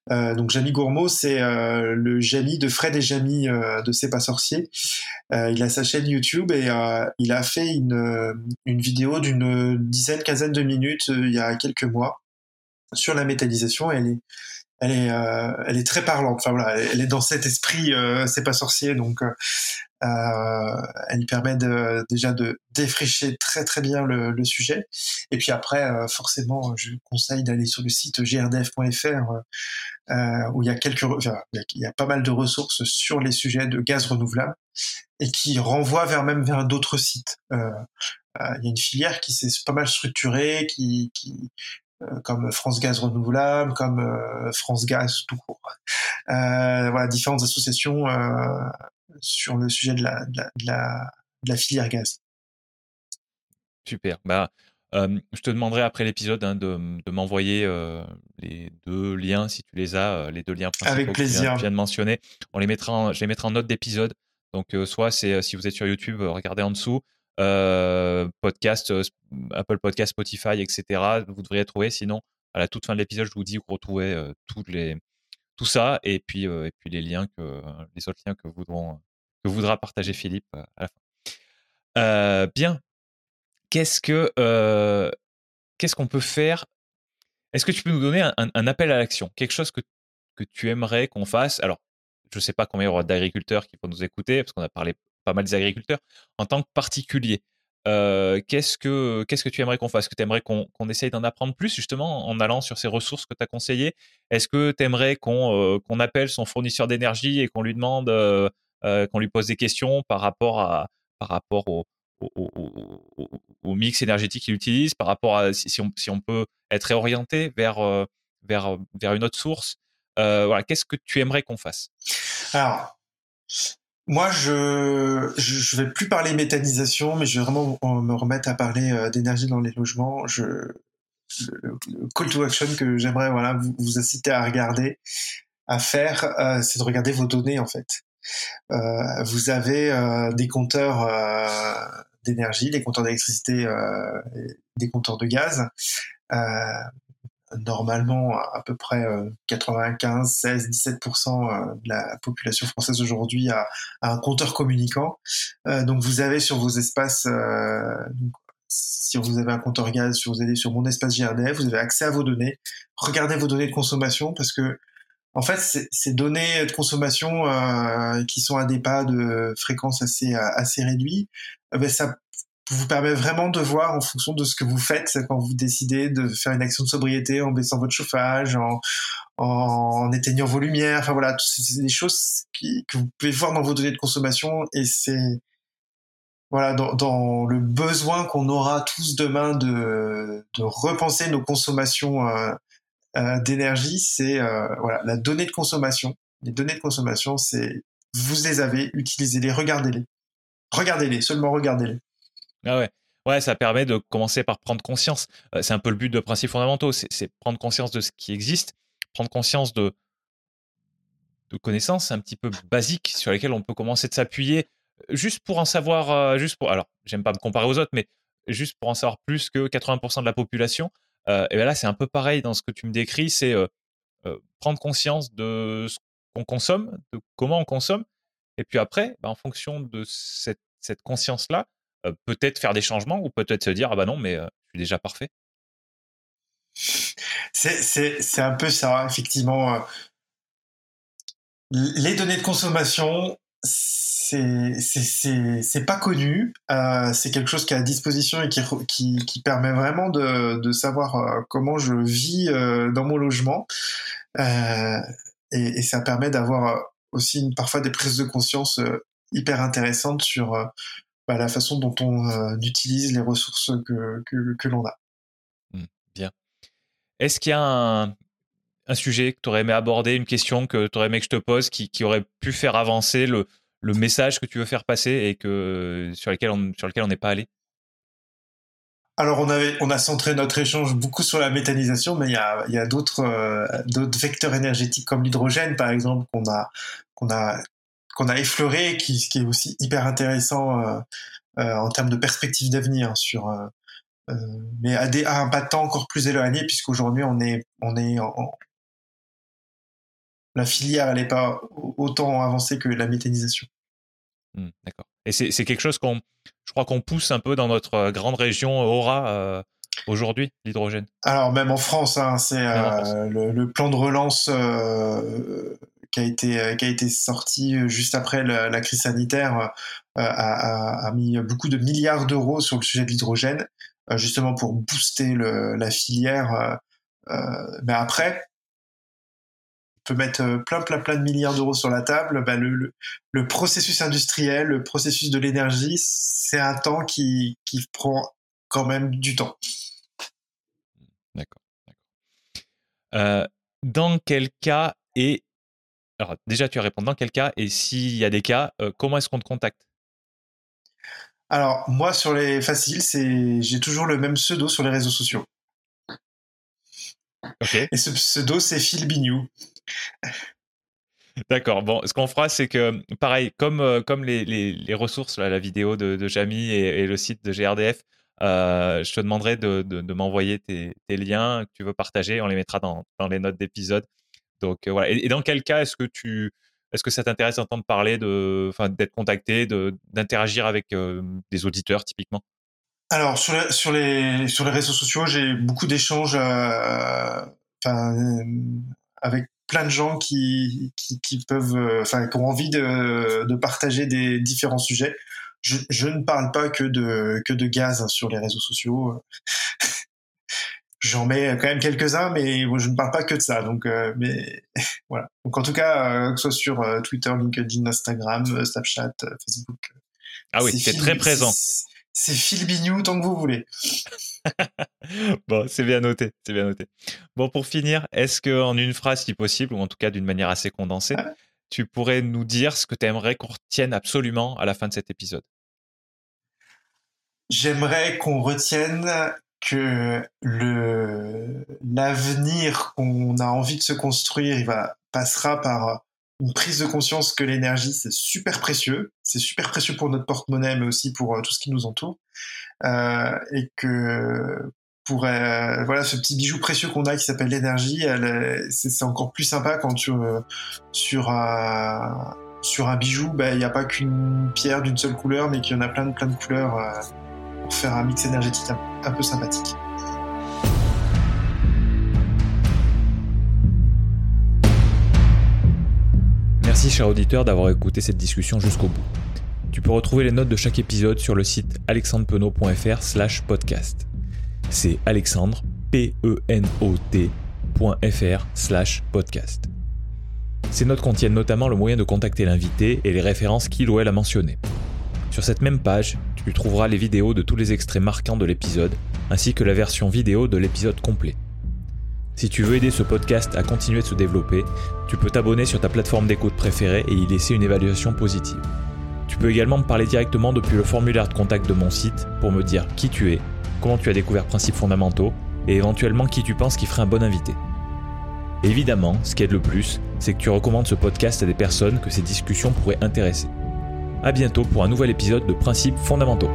donc Jamie Gourmaud, c'est le Jamie de Fred et Jamie de C'est pas sorcier. il a sa chaîne YouTube et il a fait une une vidéo d'une dizaine quinzaine de minutes il y a quelques mois sur la métallisation. Elle est elle est, elle est très parlante. Enfin voilà, elle est dans cet esprit, c'est pas sorcier, donc euh, elle permet de, déjà de défricher très très bien le, sujet. Et puis après, euh, forcément, je conseille d'aller sur le site grdf.fr euh, où il y a quelques, il y a pas mal de ressources sur les sujets de gaz renouvelable et qui renvoient vers même vers d'autres sites. il y a une filière qui s'est pas mal structurée, qui, qui comme France Gaz Renouvelable, comme France Gaz tout court. voilà, différentes associations sur le sujet de la, de la, de la, filière gaz. Super. Bah, je te demanderai après l'épisode hein, de, de m'envoyer les deux liens, si tu les as, les deux liens principaux Avec plaisir. que tu viens, de mentionner. On les mettra je les mettrai en note d'épisode. Donc, soit c'est si vous êtes sur YouTube, regardez en dessous. podcast, Apple Podcast, Spotify, etc. Vous devriez trouver. Sinon, à la toute fin de l'épisode, je vous dis vous retrouvez toutes les, tout ça et puis, et puis les liens que les autres liens que voudront voudra partager Philippe à la fin. bien. Qu'est-ce que qu'est-ce qu'on peut faire? Est-ce que tu peux nous donner un, appel à l'action? Quelque chose que, que tu aimerais qu'on fasse? Alors, je ne sais pas combien il y aura d'agriculteurs qui vont nous écouter, parce qu'on a parlé pas mal des agriculteurs. En tant que particulier, qu'est-ce que qu'est-ce que tu aimerais qu'on fasse? Est-ce que tu aimerais qu'on essaye d'en apprendre plus justement en allant sur ces ressources que tu as conseillées? Est-ce que tu aimerais qu'on qu'on appelle son fournisseur d'énergie et qu'on lui demande qu'on lui pose des questions par rapport à par rapport au, au, mix énergétique qu'il utilise, par rapport à si, on, si on peut être réorienté vers vers vers une autre source? Voilà, qu'est-ce que tu aimerais qu'on fasse? Alors moi, je je vais plus parler méthanisation, mais je vais vraiment me remettre à parler euh, d'énergie dans les logements. Je le, call to action que j'aimerais voilà vous, vous, inciter à regarder, à faire, euh, c'est de regarder vos données en fait. Euh, vous avez euh, des compteurs d'énergie, des compteurs d'électricité, des compteurs de gaz normalement à peu près 95, 16, 17% de la population française aujourd'hui a, un compteur communicant. Euh, donc vous avez sur vos espaces, euh, si vous avez un compteur gaz, si vous allez sur mon espace GRDF, vous avez accès à vos données. Regardez vos données de consommation parce que en fait, ces données de consommation euh, qui sont à des pas de fréquence assez assez réduits, ben ça vous permet vraiment de voir en fonction de ce que vous faites quand vous décidez de faire une action de sobriété en baissant votre chauffage, en, en, éteignant vos lumières. Enfin voilà, c'est des choses qui, que vous pouvez voir dans vos données de consommation et c'est voilà dans, dans, le besoin qu'on aura tous demain de, de repenser nos consommations euh, euh, d'énergie, c'est euh, voilà la donnée de consommation. Les données de consommation, c'est vous les avez, utilisez-les, regardez-les, regardez-les, seulement regardez-les. Ah ouais. Ouais, ça permet de commencer par prendre conscience. Euh, c'est un peu le but de principes fondamentaux, c'est prendre conscience de ce qui existe, prendre conscience de, de connaissances un petit peu basiques sur lesquelles on peut commencer de s'appuyer, euh, juste pour en savoir, euh, juste pour. Alors, j'aime pas me comparer aux autres, mais juste pour en savoir plus que 80% de la population. et bien là, c'est un peu pareil dans ce que tu me décris, c'est prendre conscience de ce qu'on consomme, de comment on consomme, et puis après, bah, en fonction de cette, cette conscience-là, peut-être faire des changements ou peut-être se dire ah bah non mais euh, je suis déjà parfait? C'est un peu ça effectivement Les données de consommation, c'est pas connu. Euh, c'est quelque chose qui est à disposition et qui, qui, qui permet vraiment de, de savoir euh, comment je vis euh, dans mon logement. Euh, et, ça permet d'avoir aussi parfois des prises de conscience hyper intéressantes sur bah, la façon dont on utilise les ressources que, que, que l'on a. Mmh, bien. Est-ce qu'il y a un, un sujet que tu aurais aimé aborder, une question que tu aurais aimé que je te pose qui, qui aurait pu faire avancer le, le message que tu veux faire passer et que sur lequel on sur lequel on n'est pas allé? Alors on avait on a centré notre échange beaucoup sur la méthanisation, mais il y a, y a d'autres euh, d'autres vecteurs énergétiques comme l'hydrogène par exemple qu'on a qu'on a qu'on a effleuré, qui, qui est aussi hyper intéressant euh, euh, en termes de perspective d'avenir sur mais à, des, à un pas de temps encore plus éloigné puisqu'aujourd'hui on est on est en, la filière elle n'est pas autant avancée que la méthanisation. Mmh, d'accord. Et c'est quelque chose qu'on, je crois qu'on pousse un peu dans notre euh, grande région Aura euh, aujourd'hui, l'hydrogène? Alors même en France, hein, c'est euh, le, plan de relance qui a été qui a été sorti juste après la, crise sanitaire a, a, mis beaucoup de milliards d'euros sur le sujet de l'hydrogène, justement pour booster la filière. mais après, peut mettre euh, plein, plein, plein de milliards d'euros sur la table, bah, le, processus industriel, le processus de l'énergie, c'est un temps qui, qui prend quand même du temps. D'accord. Euh, dans quel cas et alors déjà tu as répondu dans quel cas et s'il y a des cas, euh, comment est-ce qu'on te contacte? Alors moi sur les faciles, c'est j'ai toujours le même pseudo sur les réseaux sociaux. Et ce pseudo c'est Phil Bignou. D'accord. Bon, ce qu'on fera, c'est que, pareil, comme, euh, comme les, les, ressources, la vidéo de, de Jamie et, le site de GRDF, euh, je te demanderai de, de, m'envoyer tes, tes, liens que tu veux partager. On les mettra dans, dans les notes d'épisode. Donc euh, voilà. Et, dans quel cas est-ce que tu est-ce que ça t'intéresse d'entendre parler de, d'être contacté, d'interagir avec des auditeurs typiquement? Alors sur sur les sur les réseaux sociaux, j'ai beaucoup d'échanges. avec plein de gens qui, qui, peuvent, euh, enfin, qui ont envie de, de partager des différents sujets. Je, je, ne parle pas que de, que de gaz sur les réseaux sociaux. J'en mets quand même quelques-uns, mais je ne parle pas que de ça. Donc, euh, mais voilà. Donc, en tout cas, euh, que ce soit sur Twitter, LinkedIn, Instagram, Snapchat, Facebook. Ah oui, c'est très présent c'est Phil Bignou tant que vous voulez. bon, c'est bien noté, c'est bien noté. Bon, pour finir, est-ce que en une phrase, si possible, ou en tout cas d'une manière assez condensée, tu pourrais nous dire ce que tu aimerais qu'on retienne absolument à la fin de cet épisode? J'aimerais qu'on retienne que le l'avenir qu'on a envie de se construire, il va passera par une prise de conscience que l'énergie c'est super précieux, c'est super précieux pour notre porte-monnaie, mais aussi pour euh, tout ce qui nous entoure, euh, et que pour euh, voilà ce petit bijou précieux qu'on a qui s'appelle l'énergie, c'est encore plus sympa quand tu euh, sur un sur un bijou, bah, il n'y a pas qu'une pierre d'une seule couleur, mais qu'il y en a plein de plein de couleurs pour faire un mix énergétique un peu sympathique. Merci cher auditeur d'avoir écouté cette discussion jusqu'au bout. Tu peux retrouver les notes de chaque épisode sur le site alexandrepenot.fr slash podcast. C'est alexandre, p n o slash podcast. Ces notes contiennent notamment le moyen de contacter l'invité et les références qu'il ou elle a mentionnées. Sur cette même page, tu trouveras les vidéos de tous les extraits marquants de l'épisode, ainsi que la version vidéo de l'épisode complet. Si tu veux aider ce podcast à continuer de se développer, tu peux t'abonner sur ta plateforme d'écoute préférée et y laisser une évaluation positive. Tu peux également me parler directement depuis le formulaire de contact de mon site pour me dire qui tu es, comment tu as découvert Principes fondamentaux et éventuellement qui tu penses qui ferait un bon invité. Évidemment, ce qui aide le plus, c'est que tu recommandes ce podcast à des personnes que ces discussions pourraient intéresser. A bientôt pour un nouvel épisode de Principes fondamentaux.